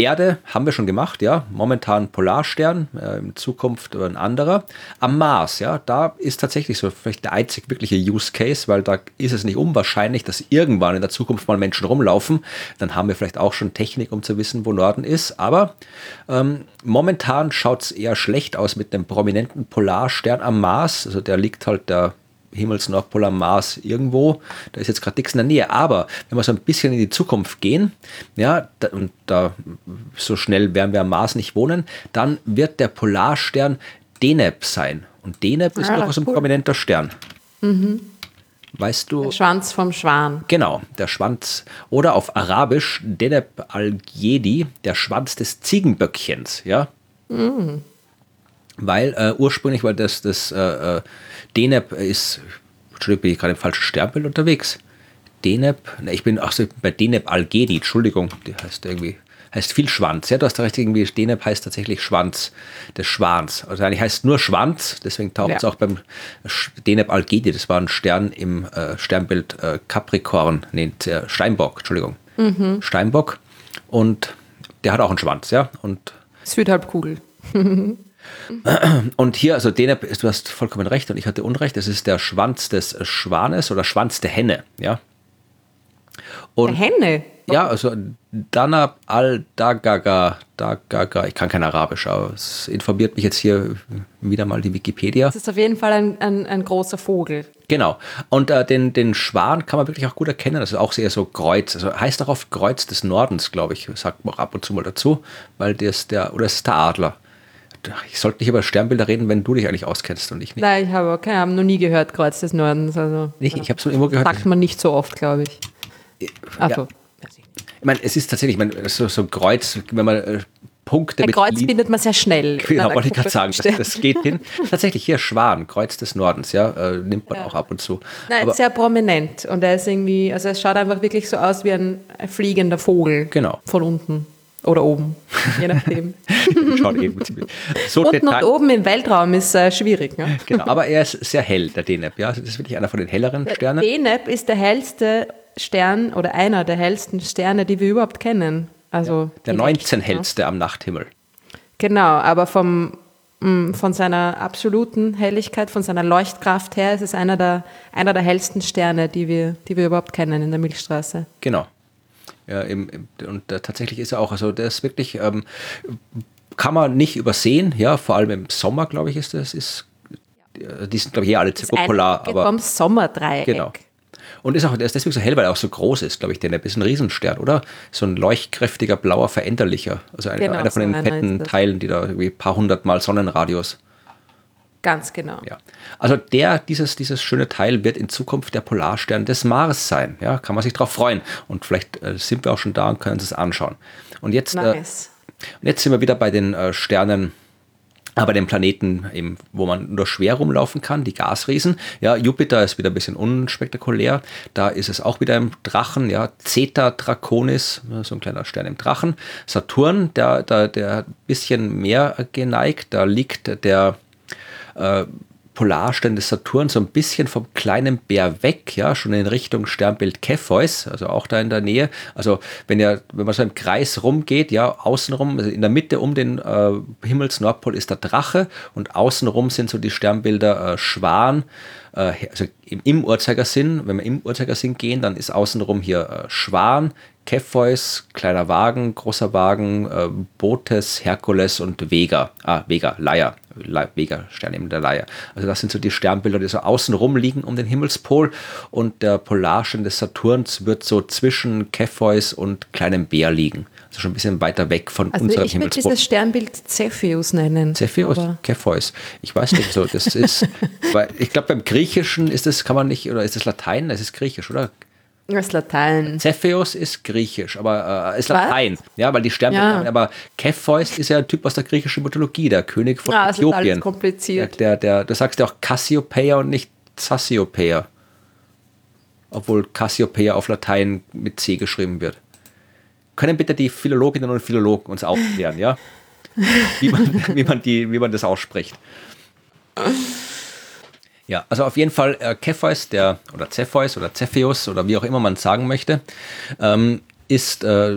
A: Erde haben wir schon gemacht, ja, momentan Polarstern, äh, in Zukunft ein anderer. Am Mars, ja, da ist tatsächlich so vielleicht der einzig wirkliche Use Case, weil da ist es nicht unwahrscheinlich, dass irgendwann in der Zukunft mal Menschen rumlaufen. Dann haben wir vielleicht auch schon Technik, um zu wissen, wo Norden ist. Aber ähm, momentan schaut es eher schlecht aus mit einem prominenten Polarstern am Mars. Also der liegt halt da Himmelsnordpol am Mars irgendwo. Da ist jetzt gerade nichts in der Nähe. Aber wenn wir so ein bisschen in die Zukunft gehen, ja, da, und da so schnell werden wir am Mars nicht wohnen, dann wird der Polarstern Deneb sein. Und Deneb ist ah, durchaus ein prominenter Stern. Mhm. Weißt du?
B: Der Schwanz vom Schwan.
A: Genau, der Schwanz. Oder auf Arabisch Deneb al-Jedi, der Schwanz des Ziegenböckchens, ja. Mhm. Weil äh, ursprünglich, weil das, das äh, Deneb ist, Entschuldigung, bin ich gerade im falschen Sternbild unterwegs. Deneb, ne, ich bin ach so, bei Deneb Algedi, Entschuldigung, die heißt irgendwie, heißt viel Schwanz. Ja, du hast recht, irgendwie, Deneb heißt tatsächlich Schwanz des Schwans. Also eigentlich heißt nur Schwanz, deswegen taucht es auch beim Deneb Algedi, das war ein Stern im äh, Sternbild äh, Capricorn, nee, äh, Steinbock, Entschuldigung. Mhm. Steinbock. Und der hat auch einen Schwanz, ja. Und
B: Südhalbkugel.
A: Und hier, also den, du hast vollkommen recht und ich hatte Unrecht, es ist der Schwanz des Schwanes oder Schwanz der Henne, ja.
B: Und, der Henne?
A: Ja, also Danab al-Dagaga, Dagaga, ich kann kein Arabisch, aber es informiert mich jetzt hier wieder mal die Wikipedia.
B: Das ist auf jeden Fall ein, ein, ein großer Vogel.
A: Genau. Und äh, den, den Schwan kann man wirklich auch gut erkennen. Das ist auch sehr so Kreuz. Also heißt auch oft Kreuz des Nordens, glaube ich, sagt man auch ab und zu mal dazu, weil das der, oder es ist der Adler ich sollte nicht über Sternbilder reden, wenn du dich eigentlich auskennst und ich
B: nicht. Nein, ich habe okay, hab noch nie gehört, Kreuz des Nordens. Also,
A: nicht, ich habe es nur irgendwo gehört.
B: Sagt man nicht so oft, glaube ich.
A: Also. Ja. Ich meine, es ist tatsächlich, ich meine, so, so Kreuz, wenn man äh, Punkte
B: Ein mit Kreuz bindet man sehr schnell.
A: Genau, wollte ich gerade sagen, das, das, geht hin. Tatsächlich hier Schwan, Kreuz des Nordens, ja, äh, nimmt man ja. auch ab und zu.
B: Nein, Aber, sehr prominent und er ist irgendwie, also es schaut einfach wirklich so aus wie ein fliegender Vogel.
A: Genau.
B: Von unten. Oder oben, je nachdem.
A: Schaut eben ziemlich. So
B: und oben im Weltraum ist äh, schwierig. Ne?
A: Genau, aber er ist sehr hell, der Deneb. Ja? Das ist wirklich einer von den helleren der Sternen.
B: Deneb ist der hellste Stern oder einer der hellsten Sterne, die wir überhaupt kennen. Also
A: ja, der 19 hellste am Nachthimmel.
B: Genau, aber vom, mm, von seiner absoluten Helligkeit, von seiner Leuchtkraft her ist es einer der, einer der hellsten Sterne, die wir, die wir überhaupt kennen in der Milchstraße.
A: Genau. Ja, im, und äh, tatsächlich ist er auch, also der ist wirklich, ähm, kann man nicht übersehen, ja, vor allem im Sommer, glaube ich, ist das, ist, die sind, glaube ich, hier alle popular.
B: Aber vom Sommerdreieck.
A: Genau. Und ist auch, der ist deswegen so hell, weil er auch so groß ist, glaube ich, denn er ist ein Riesenstern, oder? So ein leuchtkräftiger, blauer Veränderlicher. Also einer, genau, einer von so den fetten Teilen, die da irgendwie ein paar hundert Mal Sonnenradius
B: Ganz genau.
A: Ja. Also der, dieses, dieses schöne Teil wird in Zukunft der Polarstern des Mars sein. Ja, kann man sich darauf freuen. Und vielleicht äh, sind wir auch schon da und können uns das anschauen. Und jetzt, äh, nice. äh, und jetzt sind wir wieder bei den äh, Sternen, aber den Planeten, eben, wo man nur schwer rumlaufen kann, die Gasriesen. Ja, Jupiter ist wieder ein bisschen unspektakulär. Da ist es auch wieder im Drachen, ja, Zeta Draconis, so ein kleiner Stern im Drachen. Saturn, der, der, der ein bisschen mehr geneigt. Da liegt der äh, Polarstern des Saturn so ein bisschen vom kleinen Bär weg, ja, schon in Richtung Sternbild Cepheus, also auch da in der Nähe. Also wenn ihr, wenn man so im Kreis rumgeht, ja, außenrum, also in der Mitte um den äh, Himmelsnordpol ist der Drache und außenrum sind so die Sternbilder äh, Schwan, äh, also im, im Uhrzeigersinn, wenn wir im Uhrzeigersinn gehen, dann ist außenrum hier äh, Schwan, Cepheus, kleiner Wagen, großer Wagen, äh, Botes, Herkules und Vega. Ah, Vega, Leier. Vega-Stern eben der Leier. Also das sind so die Sternbilder, die so außenrum liegen um den Himmelspol und der Polarstern des Saturns wird so zwischen Cepheus und kleinem Bär liegen. Also schon ein bisschen weiter weg von
B: also
A: unserem
B: ich würde
A: Himmelspol.
B: dieses Sternbild Cepheus nennen.
A: Cepheus, Cepheus. Ich weiß nicht so. Das ist, weil ich glaube beim Griechischen ist das, kann man nicht, oder ist das Latein? Das ist Griechisch, oder?
B: Das Latein.
A: Cepheus ist griechisch, aber äh, ist
B: Was?
A: Latein. Ja, weil die Sternbilder,
B: Ja.
A: aber Cepheus ist ja ein Typ aus der griechischen Mythologie, der König von
B: Ah, es ist alles
A: Äthiopien.
B: kompliziert.
A: Der, der, der, du sagst ja auch Cassiopeia und nicht Cassiopeia. Obwohl Cassiopeia auf Latein mit C geschrieben wird. Können bitte die Philologinnen und Philologen uns aufklären, ja? Wie man, wie man, die, wie man das ausspricht. Ja, also auf jeden Fall äh, Cepheus, der, oder Cepheus oder Cepheus oder wie auch immer man sagen möchte, ähm, ist äh,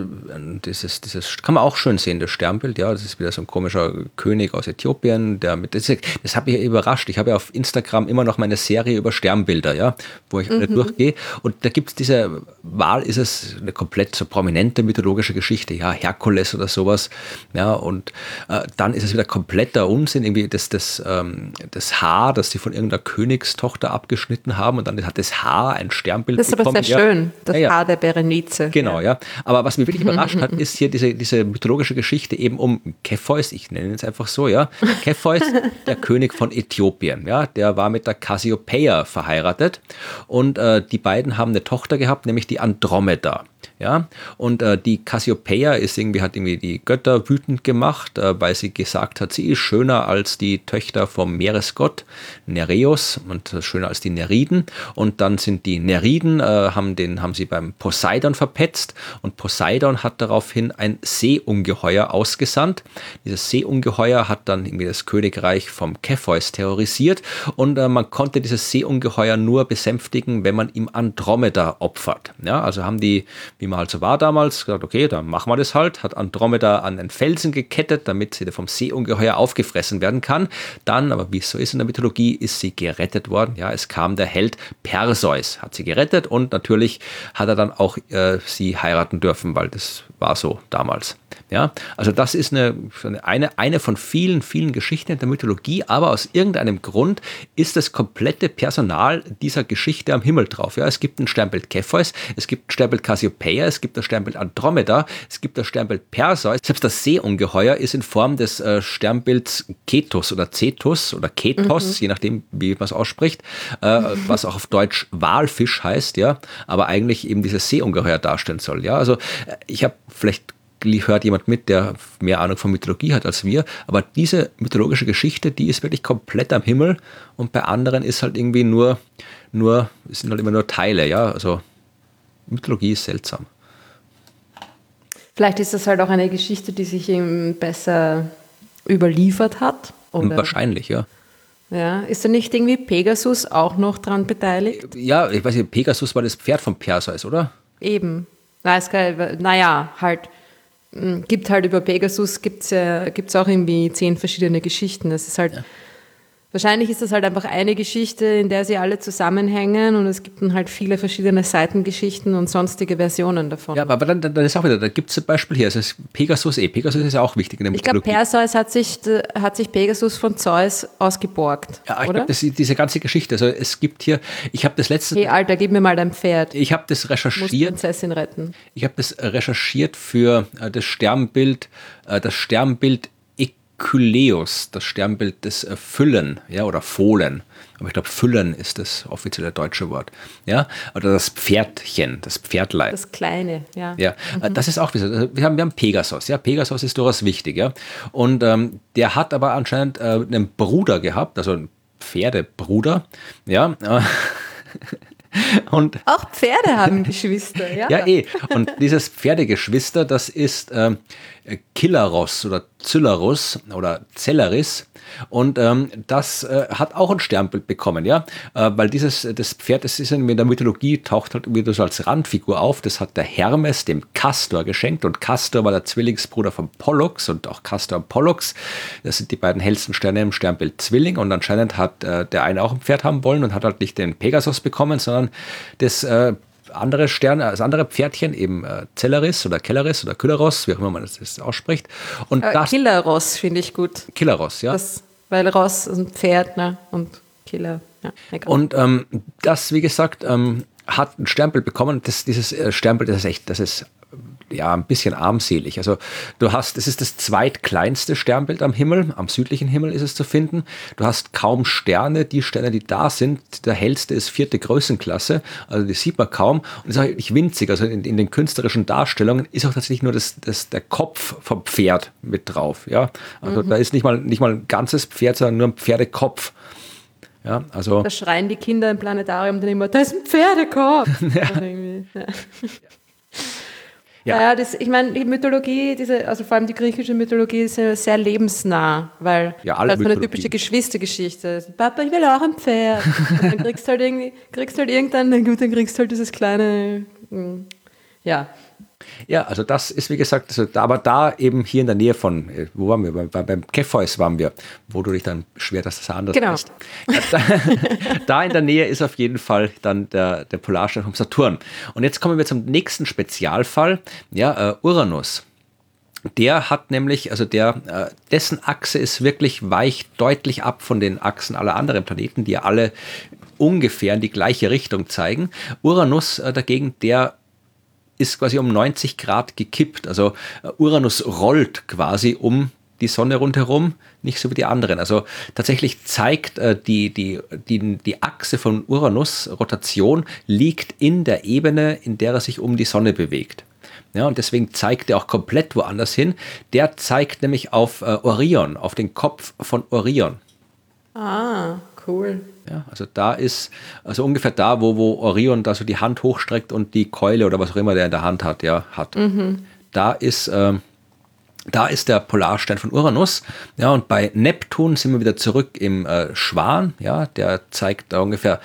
A: dieses, dieses, kann man auch schön sehen, das Sternbild, ja, das ist wieder so ein komischer König aus Äthiopien, der mit, das, das hat mich überrascht. Ich habe ja auf Instagram immer noch meine Serie über Sternbilder, ja, wo ich alle durchgehe. Und da gibt es diese Wahl, ist es eine komplett so prominente mythologische Geschichte, ja, Herkules oder sowas, ja, und äh, dann ist es wieder kompletter Unsinn, irgendwie das, das, ähm, das Haar, das sie von irgendeiner Königstochter abgeschnitten haben und dann hat das Haar ein Sternbild
B: Das ist aber
A: bekommen.
B: sehr
A: ja.
B: schön, das
A: Ja, ja.
B: Haar der Berenice.
A: Genau, ja. Aber was mich wirklich überrascht hat, ist hier diese, diese mythologische Geschichte eben um Cepheus, ich nenne ihn jetzt einfach so, ja. Cepheus, der König von Äthiopien, ja. Der war mit der Cassiopeia verheiratet und äh, die beiden haben eine Tochter gehabt, nämlich die Andromeda. Ja, und äh, die Cassiopeia ist irgendwie, hat irgendwie die Götter wütend gemacht, äh, weil sie gesagt hat, sie ist schöner als die Töchter vom Meeresgott Nereus und äh, schöner als die Neriden. Und dann sind die Neriden, äh, haben, den, haben sie beim Poseidon verpetzt und Poseidon hat daraufhin ein Seeungeheuer ausgesandt. Dieses Seeungeheuer hat dann irgendwie das Königreich vom Cepheus terrorisiert und äh, man konnte dieses Seeungeheuer nur besänftigen, wenn man ihm Andromeda opfert. Ja, also haben die, wie man halt so war damals, gesagt, okay, dann machen wir das halt, hat Andromeda an den Felsen gekettet, damit sie vom Seeungeheuer aufgefressen werden kann. Dann, aber wie es so ist in der Mythologie, ist sie gerettet worden. Ja, es kam der Held Perseus, hat sie gerettet und natürlich hat er dann auch äh, sie heiraten dürfen, weil das war so damals. Ja, also das ist eine, eine, eine von vielen, vielen Geschichten in der Mythologie, aber aus irgendeinem Grund ist das komplette Personal dieser Geschichte am Himmel drauf. Ja, es gibt ein Sternbild Cepheus, es gibt ein Sternbild Cassiopeia, es gibt das Sternbild Andromeda, es gibt das Sternbild Perseus. Selbst das Seeungeheuer ist in Form des äh, Sternbilds Ketus oder Cetus oder Ketos, je nachdem, wie man es ausspricht, äh, was auch auf Deutsch Walfisch heißt, ja, aber eigentlich eben dieses Seeungeheuer darstellen soll. Ja, also äh, ich habe vielleicht hört jemand mit, der mehr Ahnung von Mythologie hat als wir. Aber diese mythologische Geschichte, die ist wirklich komplett am Himmel und bei anderen ist halt irgendwie nur, nur, es sind halt immer nur Teile, ja. Also Mythologie ist seltsam.
B: Vielleicht ist das halt auch eine Geschichte, die sich ihm besser überliefert hat. Oder,
A: Wahrscheinlich, ja.
B: ja. Ist da nicht irgendwie Pegasus auch noch dran beteiligt?
A: Ja, ich weiß nicht, Pegasus war das Pferd von Perseus, oder?
B: Eben. Na, es kann, naja, halt, mh, gibt halt über Pegasus, gibt es ja, gibt's auch irgendwie zehn verschiedene Geschichten. Das ist halt, wahrscheinlich ist das halt einfach eine Geschichte, in der sie alle zusammenhängen und es gibt dann halt viele verschiedene Seitengeschichten und sonstige Versionen davon.
A: Ja, aber dann, dann ist auch wieder, da gibt es zum Beispiel hier, ist Pegasus eh. Pegasus ist ja auch wichtig in der
B: ich glaube. Perseus hat sich, äh, hat sich Pegasus von Zeus ausgeborgt,
A: ja, ich glaube, diese ganze Geschichte, also es gibt hier, ich habe das letzte,
B: hey, Alter, gib mir mal dein Pferd.
A: ich habe das
B: Ich muss
A: recherchiert,
B: Prinzessin retten.
A: Ich habe das recherchiert für äh, das Sternbild, äh, das Sternbild Ekyleus, das Sternbild des äh, Füllen, ja, oder Fohlen. Aber ich glaube, Füllen ist das offizielle deutsche Wort. Ja, oder das Pferdchen, das Pferdlein.
B: Das Kleine, ja.
A: Ja, äh, das ist auch wieder. Wir haben, wir haben Pegasus. Ja, Pegasus ist durchaus wichtig. Ja, und ähm, der hat aber anscheinend äh, einen Bruder gehabt, also einen Pferdebruder. Ja. Und
B: Auch Pferde haben Geschwister, ja?
A: ja, eh. Und dieses Pferdegeschwister, das ist ähm, Killaros oder Zylarus oder Cellaris. Und ähm, das äh, hat auch ein Sternbild bekommen, ja. Äh, weil dieses, das Pferd, das ist in der Mythologie, taucht halt wieder so als Randfigur auf. Das hat der Hermes dem Castor geschenkt. Und Castor war der Zwillingsbruder von Pollux und auch Castor und Pollux. Das sind die beiden hellsten Sterne im Sternbild Zwilling. Und anscheinend hat äh, der eine auch ein Pferd haben wollen und hat halt nicht den Pegasus bekommen, sondern das äh, andere Stern, das andere Pferdchen, eben äh, Cellaris oder Kellaris oder Kylaros, wie auch immer man das, das ausspricht. Und
B: Äh,
A: das
B: Killeros finde ich gut.
A: Killaros, ja.
B: Das, weil Ross und Pferd ne? und Killer. Ja,
A: und ähm, das, wie gesagt, ähm, hat ein Stempel bekommen. Das, dieses äh, Stempel, das ist echt, das ist ja, ein bisschen armselig. Also du hast, es ist das zweitkleinste Sternbild am Himmel, am südlichen Himmel ist es zu finden. Du hast kaum Sterne, die Sterne, die da sind, der hellste ist vierte Größenklasse, also die sieht man kaum und ist eigentlich winzig. Also in, in, den künstlerischen Darstellungen ist auch tatsächlich nur das, das, der Kopf vom Pferd mit drauf. Ja? Also mhm. da ist nicht mal, nicht mal ein ganzes Pferd, sondern nur ein Pferdekopf. Ja, also
B: da schreien die Kinder im Planetarium dann immer, da ist ein Pferdekopf. ja. ja. Ja, ja das, ich meine, die Mythologie, diese, also vor allem die griechische Mythologie ist ja sehr lebensnah, weil
A: ja, alle
B: das ist eine typische Geschwistergeschichte. Papa, ich will auch ein Pferd. Und dann kriegst du halt irgendwie, kriegst halt irgendein, dann kriegst du halt dieses kleine, hm, ja,
A: ja, also das ist wie gesagt, also, aber da eben hier in der Nähe von, äh, wo waren wir? Bei, beim Kefeus waren wir, wo du dich dann schwer, dass das anders
B: genau.
A: ist. Da, da, in der Nähe ist auf jeden Fall dann der, der Polarstern vom Saturn. Und jetzt kommen wir zum nächsten Spezialfall, ja, uh, Uranus. Der hat nämlich, also der, äh, dessen Achse ist wirklich weicht deutlich ab von den Achsen aller anderen Planeten, die ja alle ungefähr in die gleiche Richtung zeigen. Uranus dagegen, der ist quasi um 90 Grad gekippt. Also äh, Uranus rollt quasi um die Sonne rundherum, nicht so wie die anderen. Also tatsächlich zeigt äh, die, die, die, die Achse von Uranus, Rotation, liegt in der Ebene, in der er sich um die Sonne bewegt. Ja, und deswegen zeigt er auch komplett woanders hin. Der zeigt nämlich auf äh, Orion, auf den Kopf von Orion.
B: Ah, cool.
A: Ja, also da ist, also ungefähr da, wo, wo Orion da so die Hand hochstreckt und die Keule oder was auch immer der in der Hand hat, ja, hat. Mhm. Da ist, äh, da ist der Polarstern von Uranus. Ja, und bei Neptun sind wir wieder zurück im äh, Schwan. Ja, der zeigt da ungefähr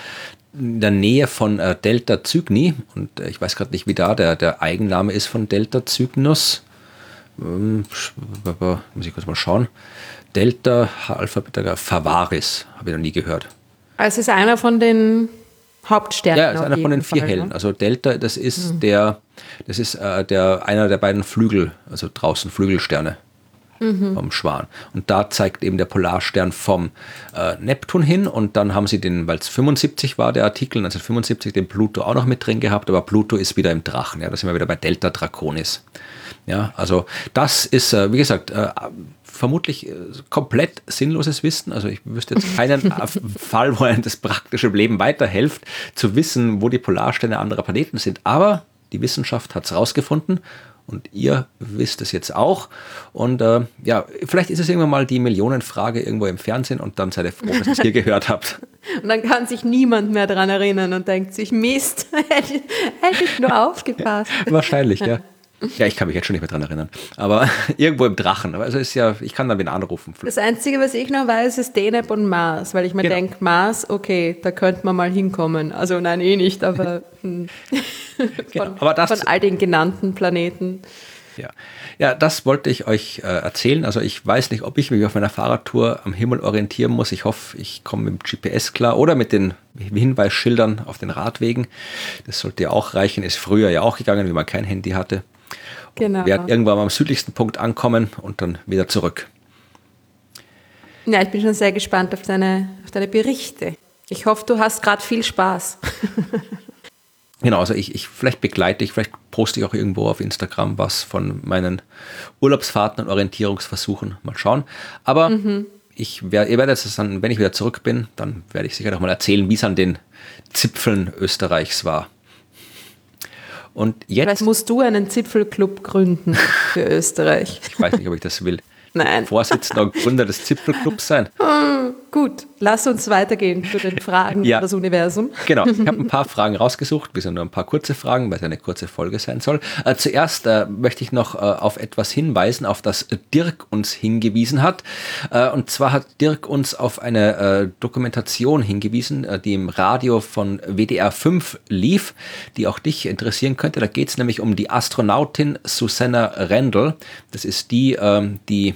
A: in der Nähe von äh, Delta Cygni. Und äh, ich weiß gerade nicht, wie da der, der Eigenname ist von Delta Cygnus. Ähm, muss ich kurz mal schauen. Delta Alpha Beta Favaris, habe ich noch nie gehört.
B: Es ist einer von den Hauptsternen.
A: Ja, es ist einer von den vier Fall, Hellen. Ne? Also Delta, das ist mhm. der, das ist äh, der einer der beiden Flügel, also draußen Flügelsterne mhm. vom Schwan. Und da zeigt eben der Polarstern vom äh, Neptun hin und dann haben sie den, weil es 75 war, der Artikel, 1975, den Pluto auch noch mit drin gehabt, aber Pluto ist wieder im Drachen. Ja, da sind wir wieder bei Delta Draconis. Ja, also das ist, äh, wie gesagt, äh, vermutlich äh, komplett sinnloses Wissen. Also ich wüsste jetzt keinen Fall, wo einem das praktische Leben weiterhilft, zu wissen, wo die Polarsterne anderer Planeten sind. Aber die Wissenschaft hat es rausgefunden und ihr wisst es jetzt auch. Und äh, ja, vielleicht ist es irgendwann mal die Millionenfrage irgendwo im Fernsehen und dann seid ihr froh, dass ihr es hier gehört habt.
B: Und dann kann sich niemand mehr daran erinnern und denkt sich, Mist, hätte ich nur aufgepasst.
A: Wahrscheinlich, ja. Ja, ich kann mich jetzt schon nicht mehr dran erinnern. Aber irgendwo im Drachen. Also ist ja, ich kann dann wen anrufen.
B: Das Einzige, was ich noch weiß, ist Deneb und Mars, weil ich mir genau. denke, Mars, okay, da könnte man mal hinkommen. Also nein, eh nicht, aber, hm. genau. von, aber das, von all den genannten Planeten.
A: Ja. ja, das wollte ich euch äh, erzählen. Also ich weiß nicht, ob ich mich auf meiner Fahrradtour am Himmel orientieren muss. Ich hoffe, ich komme mit dem GPS klar oder mit den Hinweisschildern auf den Radwegen. Das sollte ja auch reichen. Ist früher ja auch gegangen, wie man kein Handy hatte. Genau. Wir werden irgendwann am südlichsten Punkt ankommen und dann wieder zurück.
B: Ja, ich bin schon sehr gespannt auf deine, auf deine Berichte. Ich hoffe, du hast gerade viel Spaß.
A: genau, also ich, ich, vielleicht begleite ich, vielleicht poste ich auch irgendwo auf Instagram was von meinen Urlaubsfahrten und Orientierungsversuchen. Mal schauen. Aber mhm. ich werde, ihr werdet es dann, wenn ich wieder zurück bin, dann werde ich sicher noch mal erzählen, wie es an den Zipfeln Österreichs war. Und jetzt.
B: Vielleicht musst du einen Zipfelclub gründen für Österreich.
A: ich weiß nicht, ob ich das will.
B: Nein.
A: Vorsitzender und Gründer des Zipfelclubs sein.
B: Hm, gut, lass uns weitergehen zu den Fragen ja. des Universum.
A: Genau, ich habe ein paar Fragen rausgesucht, wir sind nur ein paar kurze Fragen, weil es eine kurze Folge sein soll. Äh, zuerst äh, möchte ich noch äh, auf etwas hinweisen, auf das Dirk uns hingewiesen hat. Äh, und zwar hat Dirk uns auf eine äh, Dokumentation hingewiesen, äh, die im Radio von WDR 5 lief, die auch dich interessieren könnte. Da geht es nämlich um die Astronautin Susanna Rendell. Das ist die, ähm, die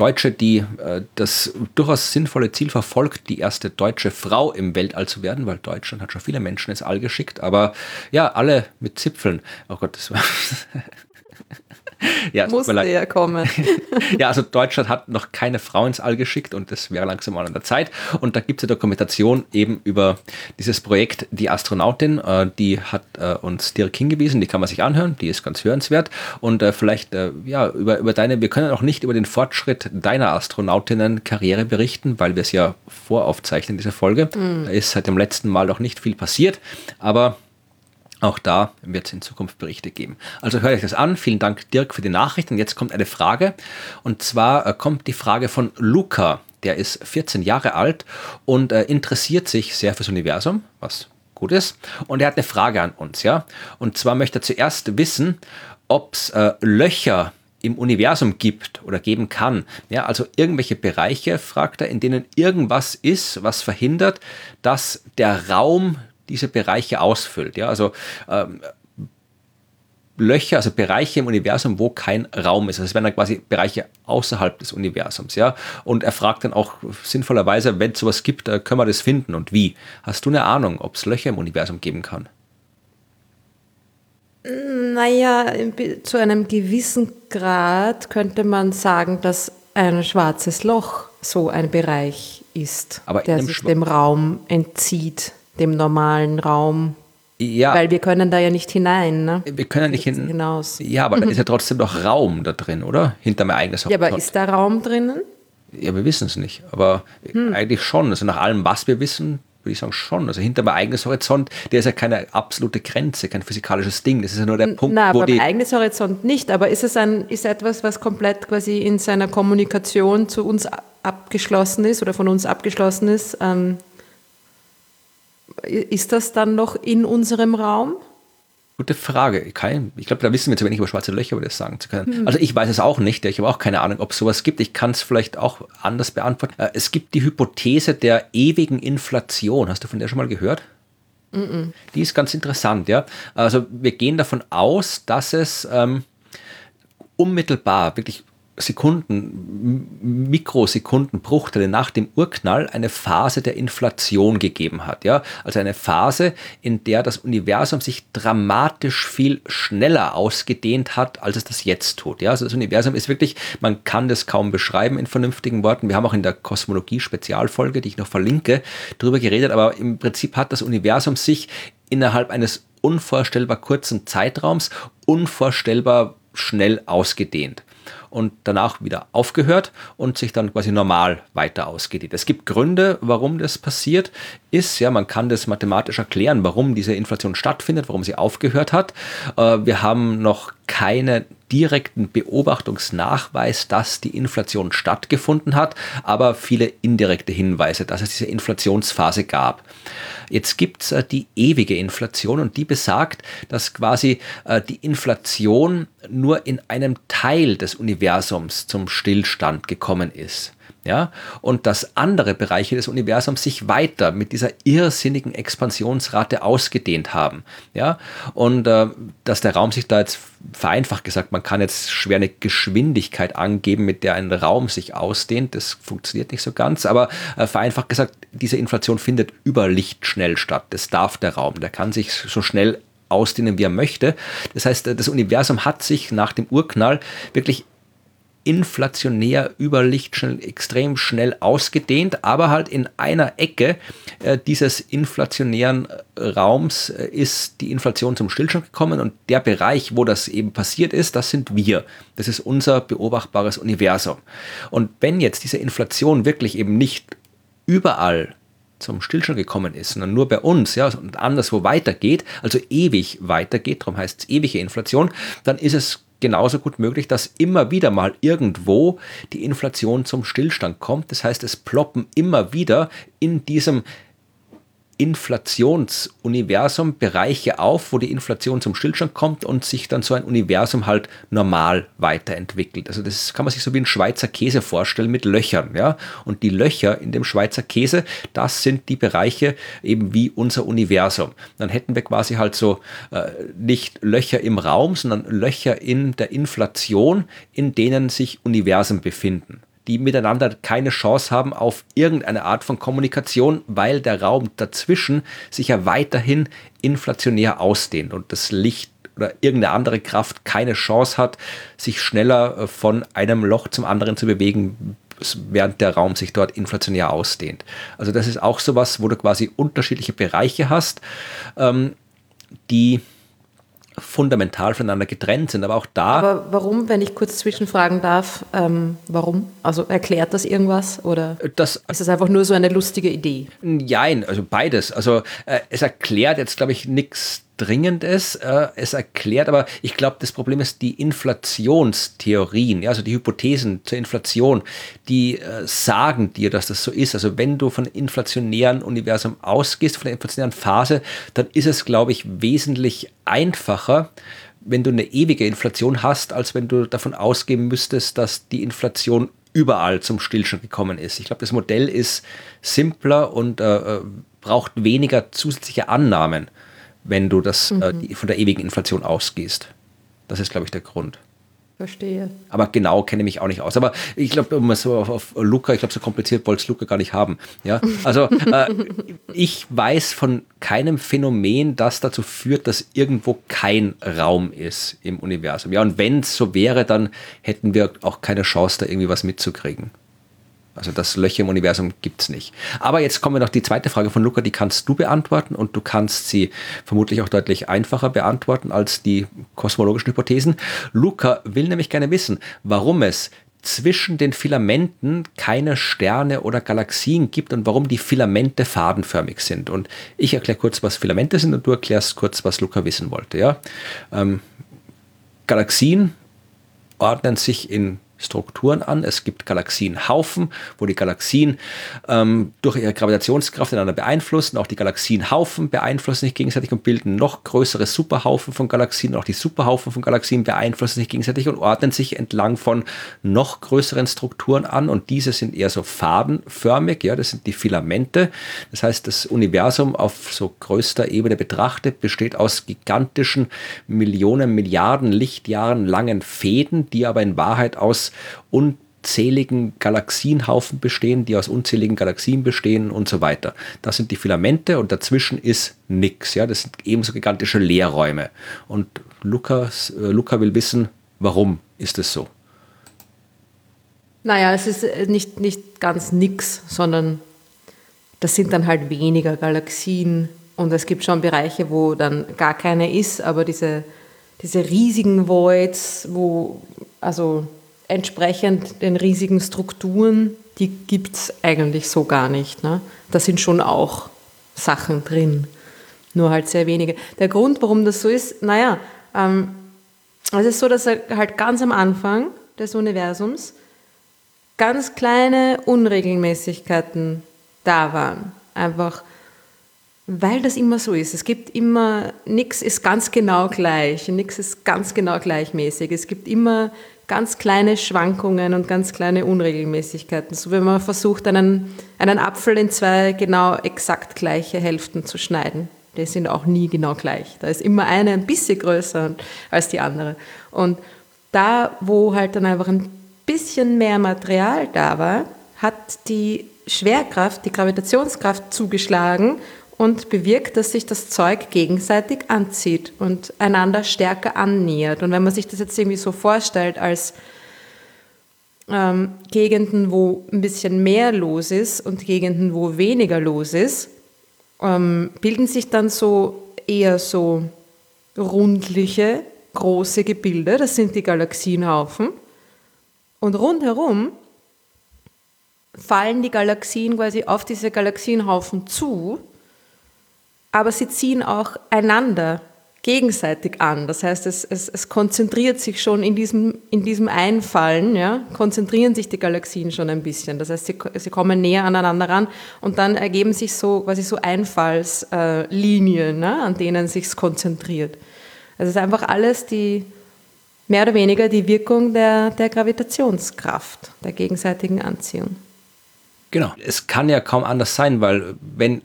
A: Deutsche, die äh, das durchaus sinnvolle Ziel verfolgt, die erste deutsche Frau im Weltall zu werden, weil Deutschland hat schon viele Menschen ins All geschickt, aber ja, alle mit Zipfeln. Oh Gott, das war.
B: ja, Musste ja kommen.
A: ja, also Deutschland hat noch keine Frau ins All geschickt und das wäre langsam mal an der Zeit. Und da gibt es eine Dokumentation eben über dieses Projekt Die Astronautin. Äh, die hat äh, uns direkt hingewiesen, die kann man sich anhören, die ist ganz hörenswert. Und äh, vielleicht, äh, ja, über, über deine, wir können auch nicht über den Fortschritt deiner Astronautinnen-Karriere berichten, weil wir es ja voraufzeichnen, diese Folge. Mhm. Da ist seit dem letzten Mal noch nicht viel passiert, aber auch da wird es in Zukunft Berichte geben. Also hört euch das an. Vielen Dank, Dirk, für die Nachricht. Und jetzt kommt eine Frage. Und zwar äh, kommt die Frage von Luca. Der ist 14 Jahre alt und äh, interessiert sich sehr fürs Universum, was gut ist. Und er hat eine Frage an uns, ja. Und zwar möchte er zuerst wissen, ob es äh, Löcher im Universum gibt oder geben kann. Ja, also irgendwelche Bereiche, fragt er, in denen irgendwas ist, was verhindert, dass der Raum diese Bereiche ausfüllt. Ja, also ähm, Löcher, also Bereiche im Universum, wo kein Raum ist. Also es wären dann quasi Bereiche außerhalb des Universums, ja. Und er fragt dann auch sinnvollerweise, wenn es sowas gibt, äh, können wir das finden und wie? Hast du eine Ahnung, ob es Löcher im Universum geben kann?
B: Naja, zu einem gewissen Grad könnte man sagen, dass ein schwarzes Loch so ein Bereich ist, Aber der sich dem Raum entzieht dem normalen Raum. Ja. Weil wir können da ja nicht hinein. Ne?
A: Wir können ja nicht hin, hinaus. Ja, aber da ist ja trotzdem noch Raum da drin, oder? Hinter mein eigenes
B: Horizont. Ja, aber ist da Raum drinnen?
A: Ja, wir wissen es nicht. Aber hm. eigentlich schon. Also nach allem, was wir wissen, würde ich sagen schon. Also hinter mein eigenes Horizont, der ist ja keine absolute Grenze, kein physikalisches Ding. Das ist ja nur der Punkt,
B: Na,
A: wo
B: aber mein eigenes Horizont nicht. Aber ist es ein, ist etwas, was komplett quasi in seiner Kommunikation zu uns abgeschlossen ist oder von uns abgeschlossen ist? Ähm, ist das dann noch in unserem Raum?
A: Gute Frage. Ich glaube, da wissen wir zu wenig über schwarze Löcher, um das sagen zu können. Hm. Also ich weiß es auch nicht. Ich habe auch keine Ahnung, ob es sowas gibt. Ich kann es vielleicht auch anders beantworten. Äh, es gibt die Hypothese der ewigen Inflation. Hast du von der schon mal gehört? Mm Die ist ganz interessant, ja. Also wir gehen davon aus, dass es ähm, unmittelbar, wirklich Sekunden, Mikrosekunden, Bruchteile nach dem Urknall eine Phase der Inflation gegeben hat. Ja? Also eine Phase, in der das Universum sich dramatisch viel schneller ausgedehnt hat, als es das jetzt tut. Ja? Also das Universum ist wirklich, man kann das kaum beschreiben in vernünftigen Worten. Wir haben auch in der Kosmologie-Spezialfolge, die ich noch verlinke, darüber geredet, aber im Prinzip hat das Universum sich innerhalb eines unvorstellbar kurzen Zeitraums unvorstellbar schnell ausgedehnt und danach wieder aufgehört und sich dann quasi normal weiter ausgedehnt. Es gibt Gründe, warum das passiert ist. Ja, man kann das mathematisch erklären, warum diese Inflation stattfindet, warum sie aufgehört hat. Äh, wir haben noch keine direkten Beobachtungsnachweis, dass die Inflation stattgefunden hat, aber viele indirekte Hinweise, dass es diese Inflationsphase gab. Jetzt gibt es äh, die ewige Inflation und die besagt, dass quasi äh, die Inflation nur in einem Teil des Universums zum Stillstand gekommen ist ja, und dass andere Bereiche des Universums sich weiter mit dieser irrsinnigen Expansionsrate ausgedehnt haben, ja, und äh, dass der Raum sich da jetzt vereinfacht gesagt, man kann jetzt schwer eine Geschwindigkeit angeben, mit der ein Raum sich ausdehnt, das funktioniert nicht so ganz, aber äh, vereinfacht gesagt, diese Inflation findet über Licht schnell statt, das darf der Raum, der kann sich so schnell ausdehnen, wie er möchte. Das heißt, das Universum hat sich nach dem Urknall wirklich inflationär über Lichtschnell extrem schnell ausgedehnt, aber halt in einer Ecke äh, dieses inflationären äh, Raums äh, ist die Inflation zum Stillstand gekommen und der Bereich, wo das eben passiert ist, das sind wir. Das ist unser beobachtbares Universum. Und wenn jetzt diese Inflation wirklich eben nicht überall zum Stillstand gekommen ist, sondern nur bei uns, ja, und anderswo weitergeht, also ewig weitergeht, darum heißt es ewige Inflation, dann ist es genauso gut möglich, dass immer wieder mal irgendwo die Inflation zum Stillstand kommt. Das heißt, es ploppen immer wieder in diesem Inflationsuniversum Bereiche auf, wo die Inflation zum Stillstand kommt und sich dann so ein Universum halt normal weiterentwickelt. Also das kann man sich so wie ein Schweizer Käse vorstellen mit Löchern, ja. Und die Löcher in dem Schweizer Käse, das sind die Bereiche eben wie unser Universum. Dann hätten wir quasi halt so äh, nicht Löcher im Raum, sondern Löcher in der Inflation, in denen sich Universen befinden die miteinander keine Chance haben auf irgendeine Art von Kommunikation, weil der Raum dazwischen sich ja weiterhin inflationär ausdehnt und das Licht oder irgendeine andere Kraft keine Chance hat, sich schneller äh, von einem Loch zum anderen zu bewegen, während der Raum sich dort inflationär ausdehnt. Also das ist auch sowas, wo du quasi unterschiedliche Bereiche hast, ähm, die fundamental voneinander getrennt sind. Aber auch da.
B: Aber warum, wenn ich kurz zwischenfragen darf, ähm, warum? Also erklärt das irgendwas oder
A: das,
B: ist das einfach nur so eine lustige Idee?
A: Nein, also beides. Also äh, es erklärt jetzt, glaube ich, nichts Dringendes. Äh, es erklärt aber, ich glaube, das Problem ist die Inflationstheorien, ja, also die Hypothesen zur Inflation, die äh, sagen dir, dass das so ist. Also wenn du von inflationären Universum ausgehst, von der inflationären Phase, dann ist es, glaube ich, wesentlich einfacher, wenn du eine ewige Inflation hast, als wenn du davon ausgehen müsstest, dass die Inflation überall zum Stillstand gekommen ist. Ich glaube, das Modell ist simpler und äh, äh braucht weniger zusätzliche Annahmen wenn du das, äh, mhm. äh, von der ewigen Inflation ausgehst. Das ist, glaube ich, der Grund.
B: Verstehe.
A: Aber genau kenne ich mich auch nicht aus. Aber ich glaube, um so auf, auf Luca, ich glaube, so kompliziert wollte es Luca gar nicht haben. Ja, also äh, ich weiß von keinem Phänomen, das dazu führt, dass irgendwo kein Raum ist im Universum. Ja, und wenn es so wäre, dann hätten wir auch keine Chance, da irgendwie was mitzukriegen. Also das Löcher im Universum gibt es nicht. Aber jetzt kommen wir noch die zweite Frage von Luca, die kannst du beantworten und du kannst sie vermutlich auch deutlich einfacher beantworten als die kosmologischen Hypothesen. Luca will nämlich gerne wissen, warum es zwischen den Filamenten keine Sterne oder Galaxien gibt und warum die Filamente fadenförmig sind. Und ich erkläre kurz, was Filamente sind und du erklärst kurz, was Luca wissen wollte. Ja? Ähm, Galaxien ordnen sich in Strukturen an. Es gibt Galaxienhaufen, wo die Galaxien ähm, durch ihre Gravitationskraft einander beeinflussen. Auch die Galaxienhaufen beeinflussen sich gegenseitig und bilden noch größere Superhaufen von Galaxien. Auch die Superhaufen von Galaxien beeinflussen sich gegenseitig und ordnen sich entlang von noch größeren Strukturen an. Und diese sind eher so fadenförmig. Ja, das sind die Filamente. Das heißt, das Universum auf so größter Ebene betrachtet besteht aus gigantischen Millionen, Milliarden Lichtjahren langen Fäden, die aber in Wahrheit aus unzähligen Galaxienhaufen bestehen, die aus unzähligen Galaxien bestehen und so weiter. Das sind die Filamente und dazwischen ist nichts. Ja, das sind ebenso gigantische Leerräume. Und Lukas, äh, Luca will wissen, warum ist es so?
B: Naja, es ist äh, nicht, nicht ganz nix, sondern das sind dann halt weniger Galaxien und es gibt schon Bereiche, wo dann gar keine ist, aber diese, diese riesigen Voids, wo also entsprechend den riesigen Strukturen, die gibt es eigentlich so gar nicht. Ne? Da sind schon auch Sachen drin, nur halt sehr wenige. Der Grund, warum das so ist, naja, ähm, es ist so, dass halt ganz am Anfang des Universums ganz kleine Unregelmäßigkeiten da waren. Einfach weil das immer so ist. Es gibt immer, nichts ist ganz genau gleich, nichts ist ganz genau gleichmäßig. Es gibt immer ganz kleine Schwankungen und ganz kleine Unregelmäßigkeiten. So wenn man versucht, einen, einen Apfel in zwei genau exakt gleiche Hälften zu schneiden. Die sind auch nie genau gleich. Da ist immer eine ein bisschen größer als die andere. Und da, wo halt dann einfach ein bisschen mehr Material da war, hat die Schwerkraft, die Gravitationskraft zugeschlagen und bewirkt, dass sich das Zeug gegenseitig anzieht und einander stärker annähert. Und wenn man sich das jetzt irgendwie so vorstellt als ähm, Gegenden, wo ein bisschen mehr los ist und Gegenden, wo weniger los ist, ähm, bilden sich dann so eher so rundliche, große Gebilde. Das sind die Galaxienhaufen. Und rundherum fallen die Galaxien quasi auf diese Galaxienhaufen zu aber sie ziehen auch einander gegenseitig an. Das heißt, es, es, es konzentriert sich schon in diesem, in diesem Einfallen, ja, konzentrieren sich die Galaxien schon ein bisschen. Das heißt, sie, sie kommen näher aneinander ran und dann ergeben sich so quasi so Einfallslinien, ne, an denen sich konzentriert. Also es ist einfach alles die mehr oder weniger die Wirkung der, der Gravitationskraft, der gegenseitigen Anziehung.
A: Genau. Es kann ja kaum anders sein, weil wenn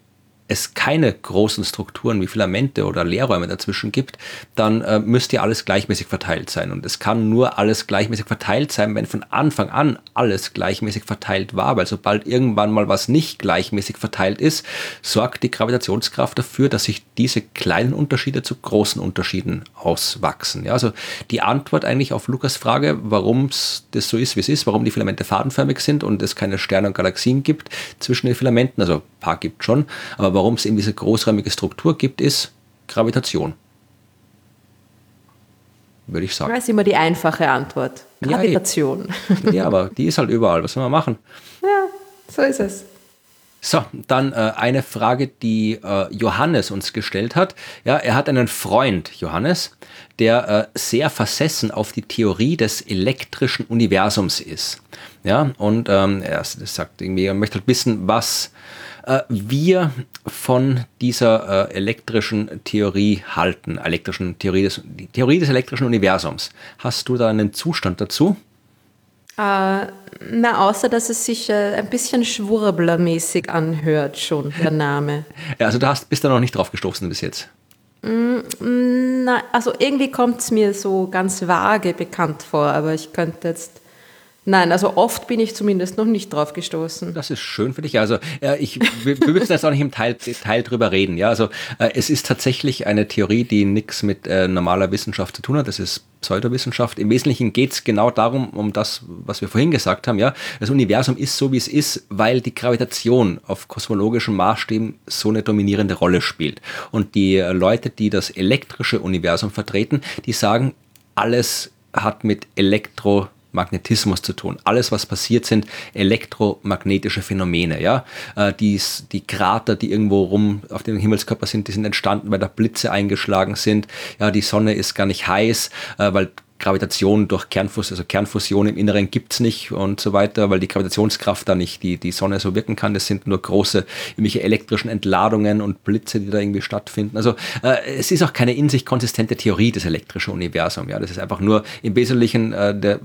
A: es keine großen Strukturen wie Filamente oder Leerräume dazwischen gibt, dann äh, müsste ja alles gleichmäßig verteilt sein. Und es kann nur alles gleichmäßig verteilt sein, wenn von Anfang an alles gleichmäßig verteilt war. Weil sobald irgendwann mal was nicht gleichmäßig verteilt ist, sorgt die Gravitationskraft dafür, dass sich diese kleinen Unterschiede zu großen Unterschieden auswachsen. Ja, also die Antwort eigentlich auf Lukas Frage, warum es das so ist, wie es ist, warum die Filamente fadenförmig sind und es keine Sterne und Galaxien gibt zwischen den Filamenten, also ein paar gibt schon, aber warum es eben diese großräumige Struktur gibt, ist Gravitation. Würde ich sagen.
B: Das ist immer die einfache Antwort. Gravitation.
A: Ja, ja, aber die ist halt überall. Was soll man machen?
B: Ja, so ist es.
A: So, dann äh, eine Frage, die äh, Johannes uns gestellt hat. Ja, er hat einen Freund, Johannes, der äh, sehr versessen auf die Theorie des elektrischen Universums ist. Ja, und ähm, er sagt irgendwie, er möchte halt wissen, was äh, wir von dieser äh, elektrischen Theorie halten, elektrischen Theorie des, die Theorie des elektrischen Universums. Hast du da einen Zustand dazu?
B: Äh, na, außer dass es sich äh, ein bisschen schwurblermäßig anhört, schon der Name.
A: ja, also du hast, bist da noch nicht drauf gestoßen bis jetzt.
B: Mm, na, also irgendwie kommt es mir so ganz vage bekannt vor, aber ich könnte jetzt Nein, also oft bin ich zumindest noch nicht drauf gestoßen.
A: Das ist schön für dich. Also äh, ich, wir, wir müssen jetzt auch nicht im Teil, Detail drüber reden. Ja, also äh, es ist tatsächlich eine Theorie, die nichts mit äh, normaler Wissenschaft zu tun hat. Das ist Pseudowissenschaft. Im Wesentlichen geht es genau darum, um das, was wir vorhin gesagt haben. Ja, das Universum ist so, wie es ist, weil die Gravitation auf kosmologischen Maßstäben so eine dominierende Rolle spielt. Und die äh, Leute, die das elektrische Universum vertreten, die sagen, alles hat mit Elektro Magnetismus zu tun. Alles, was passiert, sind elektromagnetische Phänomene. Ja? Äh, die, die Krater, die irgendwo rum auf dem Himmelskörper sind, die sind entstanden, weil da Blitze eingeschlagen sind. Ja, die Sonne ist gar nicht heiß, äh, weil Gravitation durch Kernfusion, also Kernfusion im Inneren gibt es nicht und so weiter, weil die Gravitationskraft da nicht die, die Sonne so wirken kann. Das sind nur große irgendwelche elektrischen Entladungen und Blitze, die da irgendwie stattfinden. Also äh, es ist auch keine in sich konsistente Theorie des elektrischen Universums. Ja, das ist einfach nur im Wesentlichen äh, der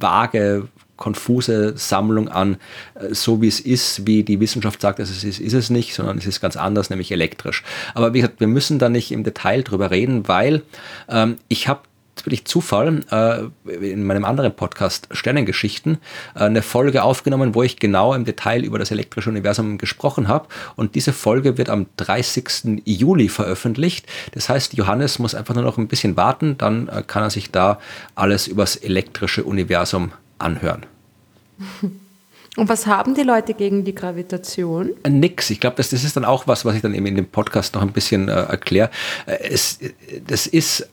A: vage konfuse Sammlung an, äh, so wie es ist, wie die Wissenschaft sagt, dass es ist, ist es nicht, sondern es ist ganz anders, nämlich elektrisch. Aber wie gesagt, wir müssen da nicht im Detail drüber reden, weil ähm, ich habe wirklich Zufall äh, in meinem anderen Podcast Sternengeschichten äh, eine Folge aufgenommen, wo ich genau im Detail über das elektrische Universum gesprochen habe. Und diese Folge wird am 30. Juli veröffentlicht. Das heißt, Johannes muss einfach nur noch ein bisschen warten, dann äh, kann er sich da alles über das elektrische Universum anhören.
B: Und was haben die Leute gegen die Gravitation?
A: Äh, nix. Ich glaube, das, das ist dann auch was, was ich dann eben in dem Podcast noch ein bisschen äh, erkläre. Äh, es, das ist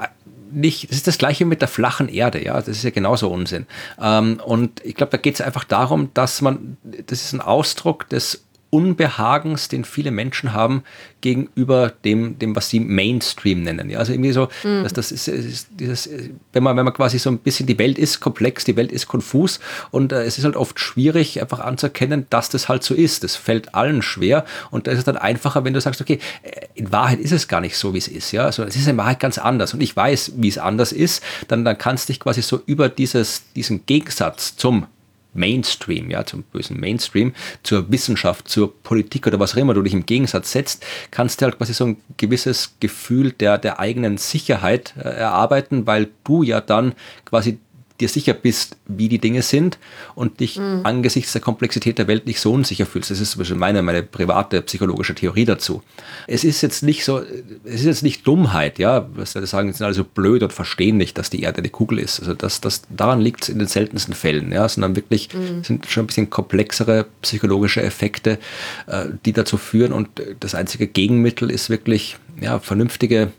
A: nicht, das ist das gleiche mit der flachen Erde, ja, das ist ja genauso Unsinn. Ähm, und ich glaube, da geht es einfach darum, dass man, das ist ein Ausdruck des Unbehagens, den viele Menschen haben gegenüber dem, dem was sie Mainstream nennen. Ja, also irgendwie so, mhm. dass das ist, ist, dieses, wenn man, wenn man quasi so ein bisschen, die Welt ist komplex, die Welt ist konfus und äh, es ist halt oft schwierig, einfach anzuerkennen, dass das halt so ist. Das fällt allen schwer und da ist es dann einfacher, wenn du sagst, okay, äh, in Wahrheit ist es gar nicht so, wie es ist. Ja, also es ist in Wahrheit ganz anders und ich weiß, wie es anders ist, dann, dann kannst du dich quasi so über dieses, diesen Gegensatz zum Mainstream, ja, zum bösen Mainstream, zur Wissenschaft, zur Politik oder was auch immer du dich im Gegensatz setzt, kannst du halt quasi so ein gewisses Gefühl der, der eigenen Sicherheit äh, erarbeiten, weil du ja dann quasi dir sicher bist, wie die Dinge sind und dich mhm. angesichts der Komplexität der Welt nicht so unsicher fühlst. Das ist zum Beispiel meine, meine private psychologische Theorie dazu. Es ist jetzt nicht so, es ist jetzt nicht Dummheit, ja, was Leute sagen, sind alle so blöd und verstehen nicht, dass die Erde eine Kugel ist. Also das, das, daran liegt es in den seltensten Fällen, ja, sondern wirklich mhm. sind schon ein bisschen komplexere psychologische Effekte, äh, die dazu führen und das einzige Gegenmittel ist wirklich, ja, vernünftige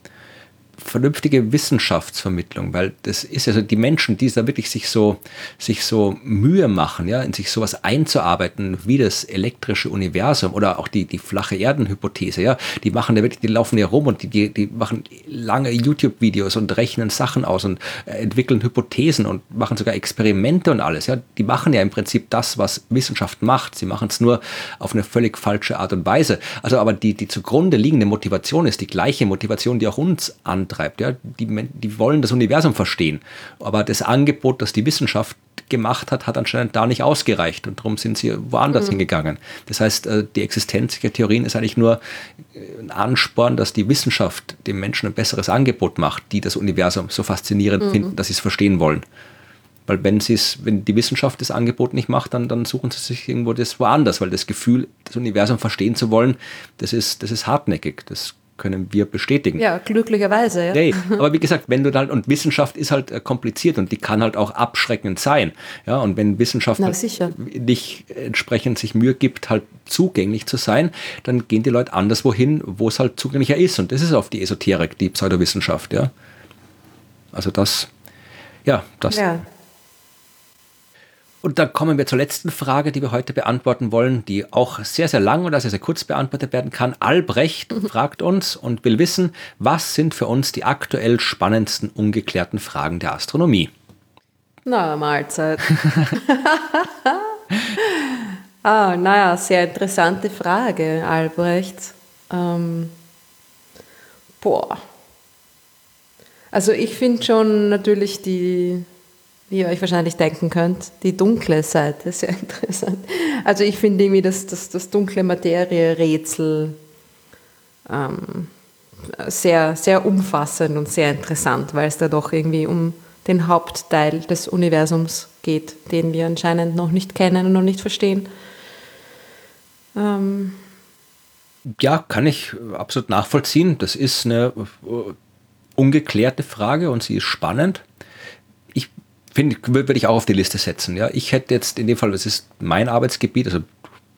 A: vernünftige Wissenschaftsvermittlung, weil das ist ja so, die Menschen, die da wirklich sich so, sich so Mühe machen, ja, in sich sowas einzuarbeiten, wie das elektrische Universum oder auch die, die flache Erdenhypothese, ja, die machen ja wirklich, die laufen ja rum und die, die, die machen lange YouTube-Videos und rechnen Sachen aus und äh, entwickeln Hypothesen und machen sogar Experimente und alles, ja, die machen ja im Prinzip das, was Wissenschaft macht. Sie machen es nur auf eine völlig falsche Art und Weise. Also aber die, die zugrunde liegende Motivation ist die gleiche Motivation, die auch uns an antreibt. Ja? Die, die wollen das Universum verstehen. Aber das Angebot, das die Wissenschaft gemacht hat, hat anscheinend da nicht ausgereicht und darum sind sie woanders mhm. hingegangen. Das heißt, äh, die Existenz der Theorien ist eigentlich nur äh, ein Ansporn, dass die Wissenschaft dem Menschen ein besseres Angebot macht, die das Universum so faszinierend mhm. finden, dass sie es verstehen wollen. Weil wenn, wenn die Wissenschaft das Angebot nicht macht, dann, dann suchen sie sich irgendwo das woanders, weil das Gefühl, das Universum verstehen zu wollen, das ist, das ist hartnäckig. Das können wir bestätigen.
B: Ja, glücklicherweise. Ja.
A: Nee, aber wie gesagt, wenn du dann, und Wissenschaft ist halt äh, kompliziert und die kann halt auch abschreckend sein. Ja, und wenn Wissenschaft
B: Na,
A: halt nicht entsprechend sich Mühe gibt, halt zugänglich zu sein, dann gehen die Leute anderswohin, wo es halt zugänglicher ist. Und das ist auf die Esoterik, die Pseudowissenschaft, ja. Also das, ja, das. Ja. Und dann kommen wir zur letzten Frage, die wir heute beantworten wollen, die auch sehr, sehr lang oder sehr, sehr kurz beantwortet werden kann. Albrecht mhm. fragt uns und will wissen, was sind für uns die aktuell spannendsten ungeklärten Fragen der Astronomie?
B: Na, Mahlzeit. ah, naja, sehr interessante Frage, Albrecht. Ähm, boah. Also ich finde schon natürlich die wie ihr euch wahrscheinlich denken könnt, die dunkle Seite sehr interessant. Also ich finde irgendwie das, das, das dunkle Materie-Rätsel ähm, sehr, sehr umfassend und sehr interessant, weil es da doch irgendwie um den Hauptteil des Universums geht, den wir anscheinend noch nicht kennen und noch nicht verstehen.
A: Ähm ja, kann ich absolut nachvollziehen. Das ist eine äh, ungeklärte Frage und sie ist spannend würde ich auch auf die Liste setzen. Ja, ich hätte jetzt in dem Fall, das ist mein Arbeitsgebiet, also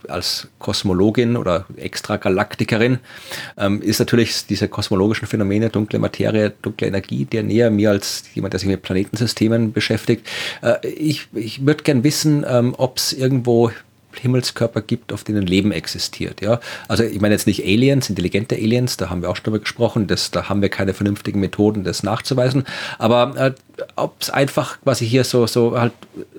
A: als Kosmologin oder Extragalaktikerin ähm, ist natürlich diese kosmologischen Phänomene, dunkle Materie, dunkle Energie, der näher mir als jemand, der sich mit Planetensystemen beschäftigt. Äh, ich ich würde gern wissen, ähm, ob es irgendwo Himmelskörper gibt, auf denen Leben existiert. Ja? Also ich meine jetzt nicht Aliens, intelligente Aliens, da haben wir auch schon drüber gesprochen, das, da haben wir keine vernünftigen Methoden, das nachzuweisen. Aber äh, ob es einfach quasi hier so, so halt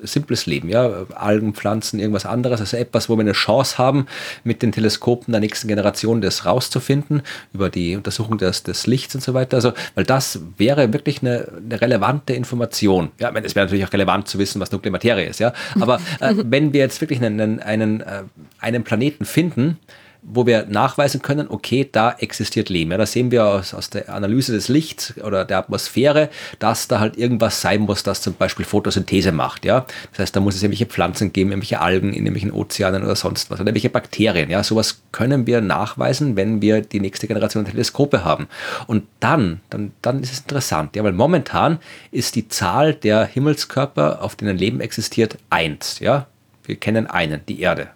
A: simples Leben, ja, Algen, Pflanzen, irgendwas anderes, also etwas, wo wir eine Chance haben, mit den Teleskopen der nächsten Generation das rauszufinden, über die Untersuchung des, des Lichts und so weiter. Also, weil das wäre wirklich eine, eine relevante Information. Ja, ich meine, es wäre natürlich auch relevant zu wissen, was dunkle Materie ist, ja. Aber äh, wenn wir jetzt wirklich einen, einen, einen, äh, einen Planeten finden, wo wir nachweisen können, okay, da existiert Leben. Ja, da sehen wir aus, aus der Analyse des Lichts oder der Atmosphäre, dass da halt irgendwas sein muss, das zum Beispiel Photosynthese macht. Ja? Das heißt, da muss es irgendwelche Pflanzen geben, irgendwelche Algen in irgendwelchen Ozeanen oder sonst was, oder irgendwelche Bakterien. Ja? Sowas können wir nachweisen, wenn wir die nächste Generation Teleskope haben. Und dann, dann, dann ist es interessant, ja? weil momentan ist die Zahl der Himmelskörper, auf denen Leben existiert, eins. Ja? Wir kennen einen, die Erde.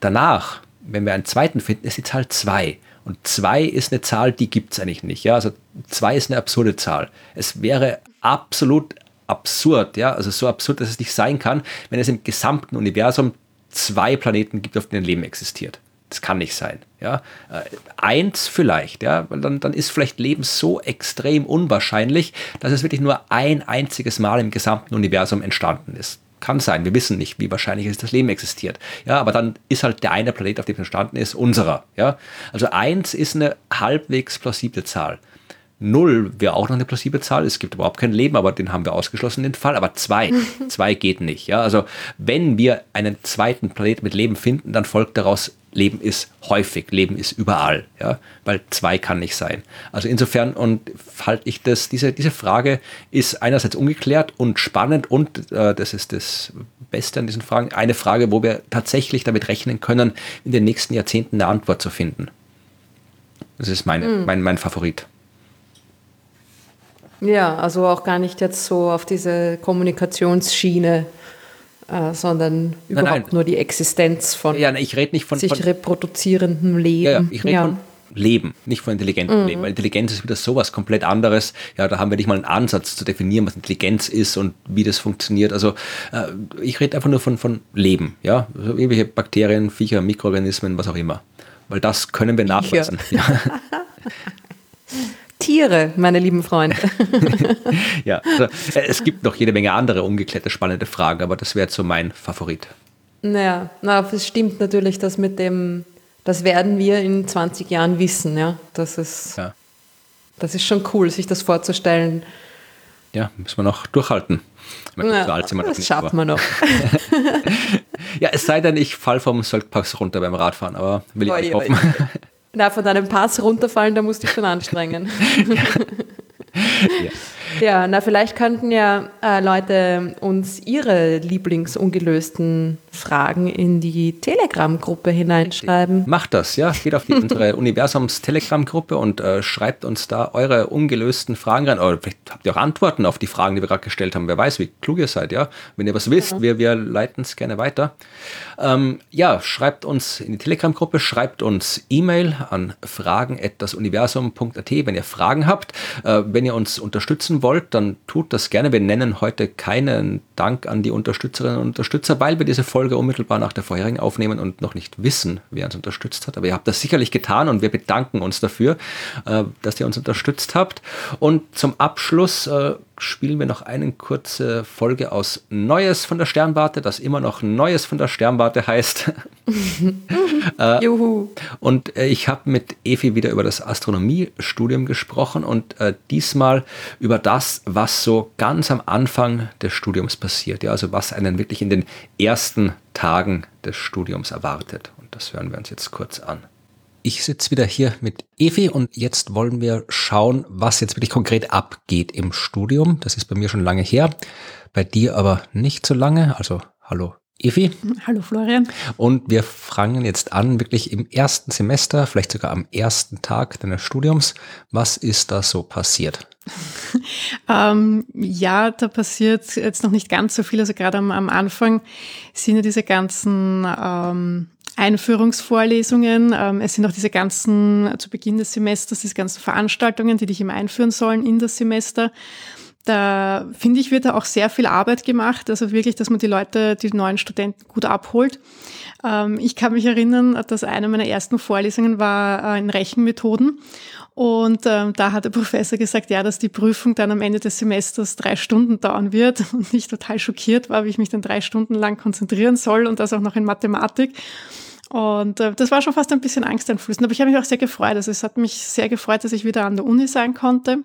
A: Danach wenn wir einen zweiten finden, ist die Zahl 2. Und 2 ist eine Zahl, die gibt es eigentlich nicht. Ja? Also 2 ist eine absurde Zahl. Es wäre absolut absurd, ja, also so absurd, dass es nicht sein kann, wenn es im gesamten Universum zwei Planeten gibt, auf denen Leben existiert. Das kann nicht sein. Ja? Äh, eins vielleicht, ja, weil dann, dann ist vielleicht Leben so extrem unwahrscheinlich, dass es wirklich nur ein einziges Mal im gesamten Universum entstanden ist. Kann sein, wir wissen nicht, wie wahrscheinlich ist, das Leben existiert. Ja, aber dann ist halt der eine Planet, auf dem es entstanden ist, unserer. Ja, also eins ist eine halbwegs plausible Zahl. Null wäre auch noch eine plausible Zahl. Es gibt überhaupt kein Leben, aber den haben wir ausgeschlossen, den Fall. Aber zwei, zwei geht nicht. Ja, also wenn wir einen zweiten Planet mit Leben finden, dann folgt daraus Leben ist häufig, Leben ist überall, ja, weil zwei kann nicht sein. Also insofern und halte ich das, diese, diese Frage ist einerseits ungeklärt und spannend und äh, das ist das Beste an diesen Fragen, eine Frage, wo wir tatsächlich damit rechnen können, in den nächsten Jahrzehnten eine Antwort zu finden. Das ist mein, mhm. mein, mein Favorit.
B: Ja, also auch gar nicht jetzt so auf diese Kommunikationsschiene äh, sondern überhaupt nein, nur die Existenz von
A: ja, ich rede nicht von
B: sich
A: von,
B: reproduzierendem Leben.
A: Ja, ja ich rede ja. von Leben, nicht von intelligentem mhm. Leben, weil Intelligenz ist wieder sowas komplett anderes. Ja, da haben wir nicht mal einen Ansatz zu definieren, was Intelligenz ist und wie das funktioniert. Also äh, ich rede einfach nur von, von Leben, ja, also irgendwelche Bakterien, Viecher, Mikroorganismen, was auch immer. Weil das können wir nachweisen. Ja.
B: Tiere, meine lieben Freunde.
A: ja, also, es gibt noch jede Menge andere ungeklärte, spannende Fragen, aber das wäre so mein Favorit.
B: Naja, na, es stimmt natürlich, dass mit dem, das werden wir in 20 Jahren wissen, ja. Das ist, ja. das ist schon cool, sich das vorzustellen.
A: Ja, müssen wir noch durchhalten.
B: Ja, so das schafft man noch.
A: ja, es sei denn, ich fall vom Sölkpass runter beim Radfahren, aber will ich nicht hoffen.
B: Na, von deinem Pass runterfallen, da musst du dich schon anstrengen. ja. Ja, na, vielleicht könnten ja äh, Leute uns ihre Lieblingsungelösten Fragen in die Telegram-Gruppe hineinschreiben.
A: Macht das, ja. Geht auf die, unsere Universums-Telegram-Gruppe und äh, schreibt uns da eure ungelösten Fragen rein. Oder vielleicht habt ihr auch Antworten auf die Fragen, die wir gerade gestellt haben. Wer weiß, wie klug ihr seid, ja. Wenn ihr was wisst, ja. wir, wir leiten es gerne weiter. Ähm, ja, schreibt uns in die Telegram-Gruppe, schreibt uns E-Mail an fragen.dasuniversum.at, wenn ihr Fragen habt. Äh, wenn ihr uns unterstützen wollt, dann tut das gerne. Wir nennen heute keinen Dank an die Unterstützerinnen und Unterstützer, weil wir diese Folge Folge unmittelbar nach der vorherigen aufnehmen und noch nicht wissen, wer uns unterstützt hat. Aber ihr habt das sicherlich getan und wir bedanken uns dafür, äh, dass ihr uns unterstützt habt. Und zum Abschluss äh, spielen wir noch eine kurze Folge aus Neues von der Sternwarte, das immer noch Neues von der Sternwarte heißt. äh, Juhu. Und äh, ich habe mit Evi wieder über das Astronomiestudium gesprochen und äh, diesmal über das, was so ganz am Anfang des Studiums passiert. Ja, also was einen wirklich in den ersten Tagen des Studiums erwartet. Und das hören wir uns jetzt kurz an. Ich sitze wieder hier mit Evi und jetzt wollen wir schauen, was jetzt wirklich konkret abgeht im Studium. Das ist bei mir schon lange her, bei dir aber nicht so lange. Also hallo Evi.
C: Hallo Florian.
A: Und wir fangen jetzt an, wirklich im ersten Semester, vielleicht sogar am ersten Tag deines Studiums. Was ist da so passiert?
C: ähm, ja, da passiert jetzt noch nicht ganz so viel. Also gerade am, am Anfang sind ja diese ganzen ähm, Einführungsvorlesungen. Ähm, es sind auch diese ganzen, zu Beginn des Semesters, diese ganzen Veranstaltungen, die dich immer einführen sollen in das Semester. Da finde ich, wird da auch sehr viel Arbeit gemacht. Also wirklich, dass man die Leute, die neuen Studenten gut abholt. Ähm, ich kann mich erinnern, dass eine meiner ersten Vorlesungen war äh, in Rechenmethoden. Und ähm, da hat der Professor gesagt, ja, dass die Prüfung dann am Ende des Semesters drei Stunden dauern wird. Und ich total schockiert war, wie ich mich dann drei Stunden lang konzentrieren soll und das auch noch in Mathematik. Und äh, das war schon fast ein bisschen angsteinflößend. Aber ich habe mich auch sehr gefreut. Also es hat mich sehr gefreut, dass ich wieder an der Uni sein konnte,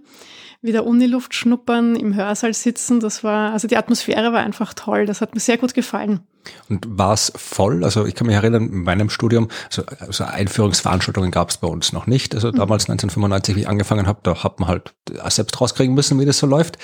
C: wieder Uniluft schnuppern, im Hörsaal sitzen. Das war, also die Atmosphäre war einfach toll. Das hat mir sehr gut gefallen.
A: Und war es voll? Also ich kann mich erinnern, in meinem Studium, so, also Einführungsveranstaltungen gab es bei uns noch nicht. Also mhm. damals 1995, wie ich angefangen habe, da hat man halt selbst rauskriegen müssen, wie das so läuft.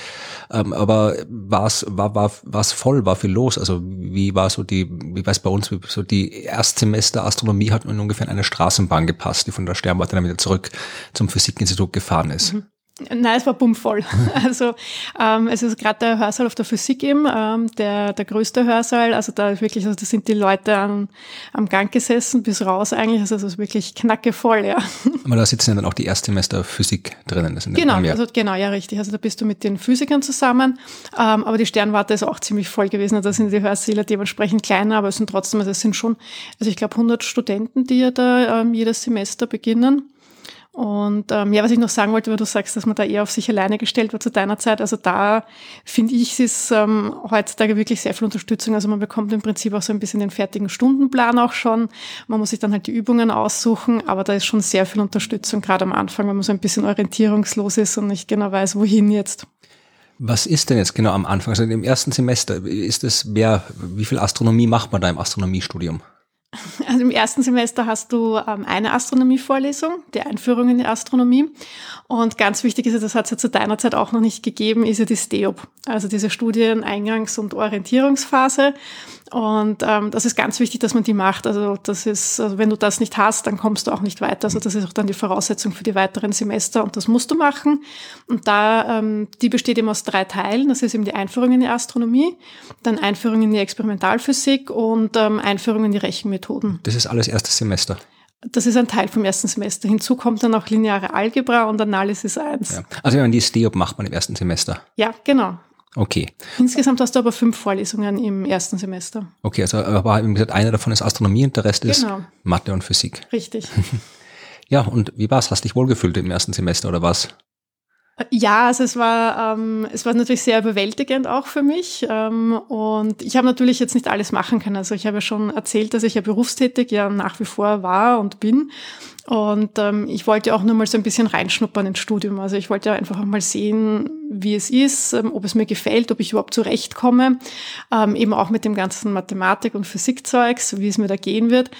A: Ähm, aber war's, war war war's voll, war viel los? Also wie war so die, wie weiß bei uns, so die Erstsemester Astronomie hat in ungefähr in eine Straßenbahn gepasst, die von der Sternwarte dann wieder zurück zum Physikinstitut gefahren ist. Mhm.
C: Nein, es war bummvoll. Also ähm, es ist gerade der Hörsaal auf der Physik eben, ähm, der, der größte Hörsaal. Also da wirklich, also da sind die Leute am, am Gang gesessen bis raus eigentlich. Also es ist wirklich knackevoll, ja.
A: Aber da sitzen ja dann auch die Erstsemester Physik drinnen. Das
C: genau, also genau, ja richtig. Also da bist du mit den Physikern zusammen. Ähm, aber die Sternwarte ist auch ziemlich voll gewesen. Also da sind die Hörsäle dementsprechend kleiner, aber es sind trotzdem, also es sind schon, also ich glaube 100 Studenten, die ja da ähm, jedes Semester beginnen. Und ähm, ja, was ich noch sagen wollte, weil du sagst, dass man da eher auf sich alleine gestellt war zu deiner Zeit. Also da finde ich, ist ähm, heutzutage wirklich sehr viel Unterstützung. Also man bekommt im Prinzip auch so ein bisschen den fertigen Stundenplan auch schon. Man muss sich dann halt die Übungen aussuchen, aber da ist schon sehr viel Unterstützung, gerade am Anfang, wenn man so ein bisschen orientierungslos ist und nicht genau weiß, wohin jetzt.
A: Was ist denn jetzt genau am Anfang? Also im ersten Semester ist es mehr, wie viel Astronomie macht man da im Astronomiestudium?
C: Also im ersten Semester hast du ähm, eine Astronomievorlesung, die Einführung in die Astronomie. Und ganz wichtig ist, das hat es ja zu deiner Zeit auch noch nicht gegeben, ist ja die STEOP, also diese Studieneingangs- und Orientierungsphase. Und ähm, das ist ganz wichtig, dass man die macht. Also das ist, also wenn du das nicht hast, dann kommst du auch nicht weiter. Also das ist auch dann die Voraussetzung für die weiteren Semester und das musst du machen. Und da, ähm, die besteht eben aus drei Teilen. Das ist eben die Einführung in die Astronomie, dann Einführung in die Experimentalphysik und ähm, Einführung in die Rechenmethoden.
A: Das ist alles erstes Semester.
C: Das ist ein Teil vom ersten Semester. Hinzu kommt dann auch lineare Algebra und Analysis 1.
A: Ja. Also wenn man die STEOP macht man im ersten Semester.
C: Ja, genau.
A: Okay.
C: Insgesamt hast du aber fünf Vorlesungen im ersten Semester.
A: Okay, also aber wie gesagt, eine davon ist Astronomie und der Rest genau. ist Mathe und Physik.
C: Richtig.
A: ja, und wie war es? Hast du dich wohlgefühlt im ersten Semester oder was?
C: Ja, also es war, ähm, es war natürlich sehr überwältigend auch für mich. Ähm, und ich habe natürlich jetzt nicht alles machen können. Also ich habe ja schon erzählt, dass ich ja berufstätig ja nach wie vor war und bin. Und ähm, ich wollte auch nur mal so ein bisschen reinschnuppern ins Studium. Also ich wollte einfach auch mal sehen, wie es ist, ähm, ob es mir gefällt, ob ich überhaupt zurechtkomme. Ähm, eben auch mit dem ganzen Mathematik- und Physikzeugs, wie es mir da gehen wird.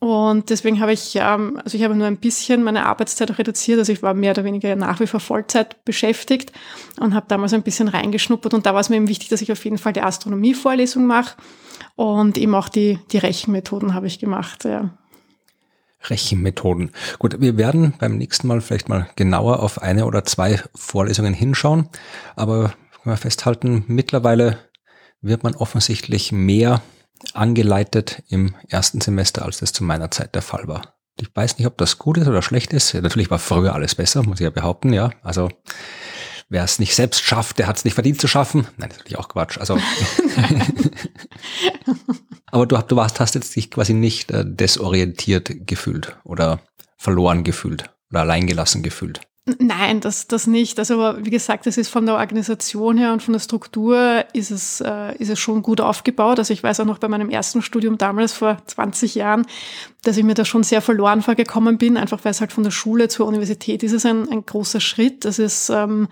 C: Und deswegen habe ich, ähm, also ich habe nur ein bisschen meine Arbeitszeit reduziert. Also ich war mehr oder weniger nach wie vor Vollzeit beschäftigt und habe damals ein bisschen reingeschnuppert. Und da war es mir eben wichtig, dass ich auf jeden Fall die Astronomie-Vorlesung mache und eben auch die, die Rechenmethoden habe ich gemacht. Ja.
A: Rechenmethoden. Gut, wir werden beim nächsten Mal vielleicht mal genauer auf eine oder zwei Vorlesungen hinschauen. Aber können wir festhalten, mittlerweile wird man offensichtlich mehr angeleitet im ersten Semester, als das zu meiner Zeit der Fall war. Ich weiß nicht, ob das gut ist oder schlecht ist. Natürlich war früher alles besser, muss ich ja behaupten, ja. Also wer es nicht selbst schafft, der hat es nicht verdient zu schaffen. Nein, das ist natürlich auch Quatsch. Also aber du, du warst, hast jetzt dich quasi nicht äh, desorientiert gefühlt oder verloren gefühlt oder alleingelassen gefühlt.
C: Nein, das, das nicht. Also wie gesagt, es ist von der Organisation her und von der Struktur ist es, äh, ist es schon gut aufgebaut. Also ich weiß auch noch bei meinem ersten Studium damals vor 20 Jahren, dass ich mir da schon sehr verloren vorgekommen bin, einfach weil es halt von der Schule zur Universität ist es ein, ein großer Schritt. Es ist ähm,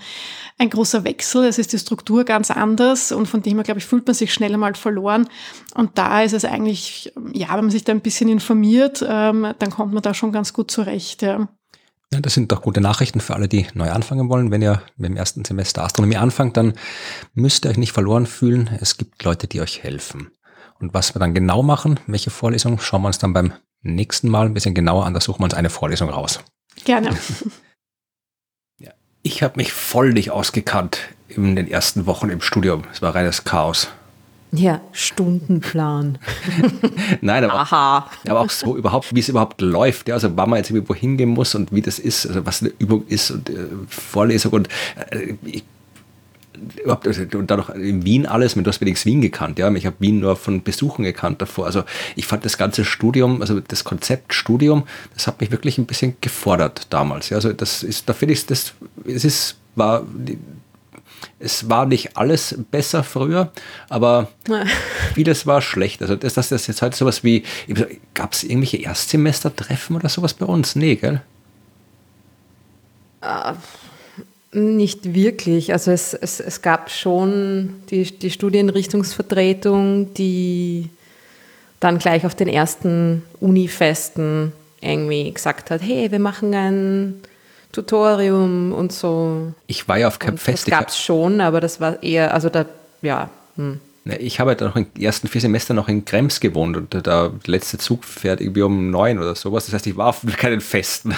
C: ein großer Wechsel. Es ist die Struktur ganz anders und von dem her, glaube ich, fühlt man sich schnell einmal verloren. Und da ist es eigentlich, ja, wenn man sich da ein bisschen informiert, ähm, dann kommt man da schon ganz gut zurecht. Ja.
A: Ja, das sind doch gute Nachrichten für alle, die neu anfangen wollen. Wenn ihr mit dem ersten Semester Astronomie anfangt, dann müsst ihr euch nicht verloren fühlen. Es gibt Leute, die euch helfen. Und was wir dann genau machen, welche Vorlesung, schauen wir uns dann beim nächsten Mal ein bisschen genauer an. Da suchen wir uns eine Vorlesung raus.
C: Gerne.
A: ja, ich habe mich voll nicht ausgekannt in den ersten Wochen im Studium. Es war reines Chaos.
B: Ja, Stundenplan.
A: Nein, aber, Aha. aber auch so überhaupt, wie es überhaupt läuft. Ja, also wann man jetzt irgendwo hingehen muss und wie das ist, also was eine Übung ist und äh, Vorlesung und äh, ich, überhaupt, also, und dann noch in Wien alles, du hast wenigstens Wien gekannt, ja. Ich habe Wien nur von Besuchen gekannt davor. Also ich fand das ganze Studium, also das Konzept Studium, das hat mich wirklich ein bisschen gefordert damals. Ja. Also das ist, da finde ich das, es ist, war es war nicht alles besser früher, aber vieles war schlecht. Also das, das ist jetzt halt sowas wie, gab es irgendwelche Erstsemestertreffen oder sowas bei uns? Nee, gell?
B: Uh, nicht wirklich. Also es, es, es gab schon die, die Studienrichtungsvertretung, die dann gleich auf den ersten Unifesten irgendwie gesagt hat, hey, wir machen ein Tutorium und so.
A: Ich war ja auf keinem Fest.
B: Das gab es schon, aber das war eher, also da, ja. Hm.
A: Ich habe halt noch in den ersten vier Semestern noch in Krems gewohnt und der letzte Zug fährt irgendwie um neun oder sowas. Das heißt, ich war auf keinen Festen.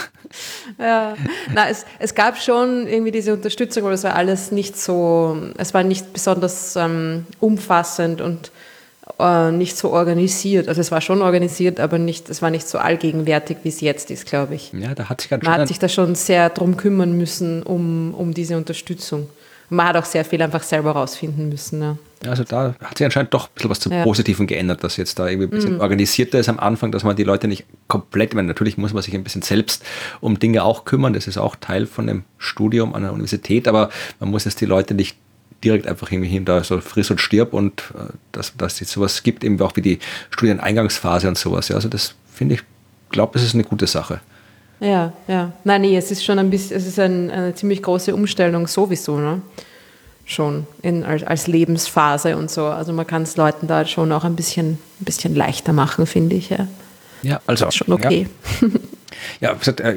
B: Ja, na, es, es gab schon irgendwie diese Unterstützung, aber es war alles nicht so, es war nicht besonders ähm, umfassend und äh, nicht so organisiert. Also es war schon organisiert, aber nicht, es war nicht so allgegenwärtig, wie es jetzt ist, glaube ich.
A: Ja, da hat sich
B: Man hat sich da schon sehr drum kümmern müssen, um, um diese Unterstützung. Und man hat auch sehr viel einfach selber rausfinden müssen. Ja.
A: Also da hat sich anscheinend doch ein bisschen was zum ja. Positiven geändert, dass jetzt da irgendwie ein bisschen mhm. organisierter ist am Anfang, dass man die Leute nicht komplett, meine, natürlich muss man sich ein bisschen selbst um Dinge auch kümmern, das ist auch Teil von dem Studium an der Universität, aber man muss jetzt die Leute nicht direkt einfach irgendwie hin, da so friss und stirb und äh, dass, dass es sowas gibt, eben auch wie die Studieneingangsphase und sowas. Ja, also das finde ich, glaube, das ist eine gute Sache.
B: Ja, ja. Nein, nee, es ist schon ein bisschen, es ist ein, eine ziemlich große Umstellung sowieso, ne? Schon in, als, als Lebensphase und so. Also man kann es Leuten da schon auch ein bisschen, ein bisschen leichter machen, finde ich. Ja,
A: ja also.
B: Das ist schon okay.
A: Ja, ja gesagt, äh,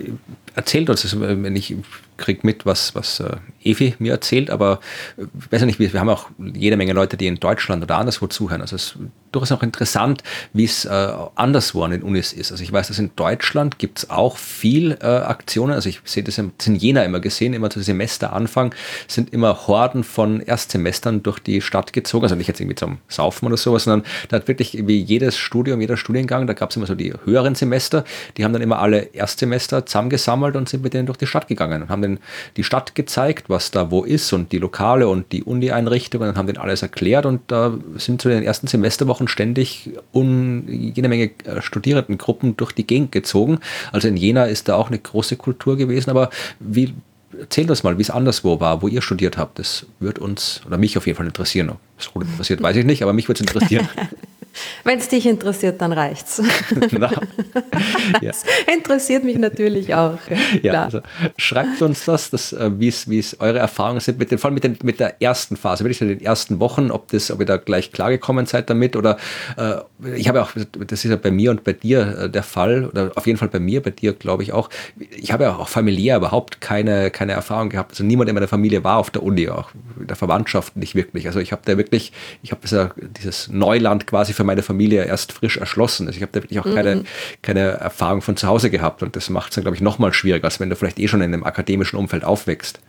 A: erzählt uns, also, wenn ich kriege mit, was, was äh, Evi mir erzählt, aber äh, weiß nicht, wir, wir haben auch jede Menge Leute, die in Deutschland oder anderswo zuhören. Also es ist durchaus auch interessant, wie es äh, anderswo an den Unis ist. Also ich weiß, dass in Deutschland gibt es auch viel äh, Aktionen. Also ich sehe das, das in Jena immer gesehen, immer zu Semesteranfang sind immer Horden von Erstsemestern durch die Stadt gezogen. Also nicht jetzt irgendwie zum Saufen oder sowas, sondern da hat wirklich wie jedes Studium, jeder Studiengang, da gab es immer so die höheren Semester, die haben dann immer alle Erstsemester zusammengesammelt und sind mit denen durch die Stadt gegangen und haben den, die Stadt gezeigt, was da wo ist und die Lokale und die Uni-Einrichtungen und haben denen alles erklärt und da sind zu den ersten Semesterwochen ständig un, jede Menge äh, Studierendengruppen durch die Gegend gezogen. Also in Jena ist da auch eine große Kultur gewesen, aber wie erzählt uns mal, wie es anderswo war, wo ihr studiert habt. Das wird uns oder mich auf jeden Fall interessieren. Ob es interessiert, weiß ich nicht, aber mich würde es interessieren.
B: Wenn es dich interessiert, dann reicht's. ja. interessiert mich natürlich auch.
A: Ja, also schreibt uns das, das äh, wie es eure Erfahrungen sind, mit den, vor allem mit, den, mit der ersten Phase, wirklich in den ersten Wochen, ob, das, ob ihr da gleich klargekommen seid damit oder äh, ich habe auch, das ist ja bei mir und bei dir äh, der Fall, oder auf jeden Fall bei mir, bei dir glaube ich auch, ich habe ja auch familiär überhaupt keine, keine Erfahrung gehabt. Also niemand in meiner Familie war auf der Uni, auch in der Verwandtschaft nicht wirklich. Also ich habe da wirklich, ich habe ja dieses Neuland quasi für meine Familie erst frisch erschlossen. Also ich habe da wirklich auch mhm. keine, keine Erfahrung von zu Hause gehabt und das macht es dann, glaube ich, noch mal schwieriger, als wenn du vielleicht eh schon in einem akademischen Umfeld aufwächst.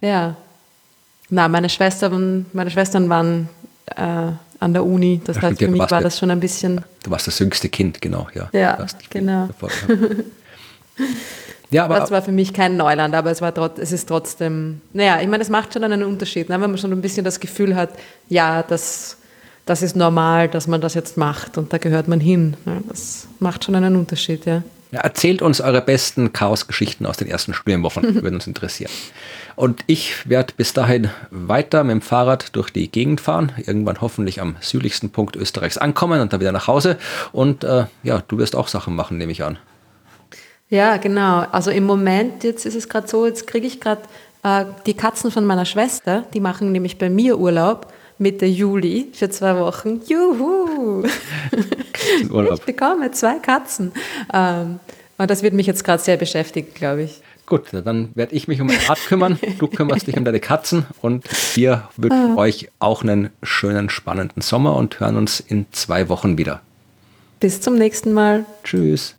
B: Ja. Na, meine Schwestern, meine Schwestern waren äh, an der Uni. Das heißt, für mich war das schon ein bisschen.
A: Du warst das jüngste Kind, genau, ja.
B: Ja, genau. ja, aber das war für mich kein Neuland, aber es, war trot, es ist trotzdem, naja, ich meine, es macht schon einen Unterschied, ne? wenn man schon ein bisschen das Gefühl hat, ja, das das ist normal, dass man das jetzt macht und da gehört man hin. das macht schon einen Unterschied, ja.
A: ja erzählt uns eure besten Chaos-Geschichten aus den ersten Studienwochen, würden uns interessieren. Und ich werde bis dahin weiter mit dem Fahrrad durch die Gegend fahren, irgendwann hoffentlich am südlichsten Punkt Österreichs ankommen und dann wieder nach Hause. Und äh, ja, du wirst auch Sachen machen, nehme ich an.
B: Ja, genau. Also im Moment, jetzt ist es gerade so, jetzt kriege ich gerade äh, die Katzen von meiner Schwester, die machen nämlich bei mir Urlaub. Mitte Juli für zwei Wochen. Juhu! Ich bekomme zwei Katzen. Ähm, und das wird mich jetzt gerade sehr beschäftigen, glaube ich.
A: Gut, dann werde ich mich um mein Rad kümmern. Du kümmerst dich um deine Katzen und wir wünschen ah. euch auch einen schönen, spannenden Sommer und hören uns in zwei Wochen wieder.
B: Bis zum nächsten Mal.
A: Tschüss.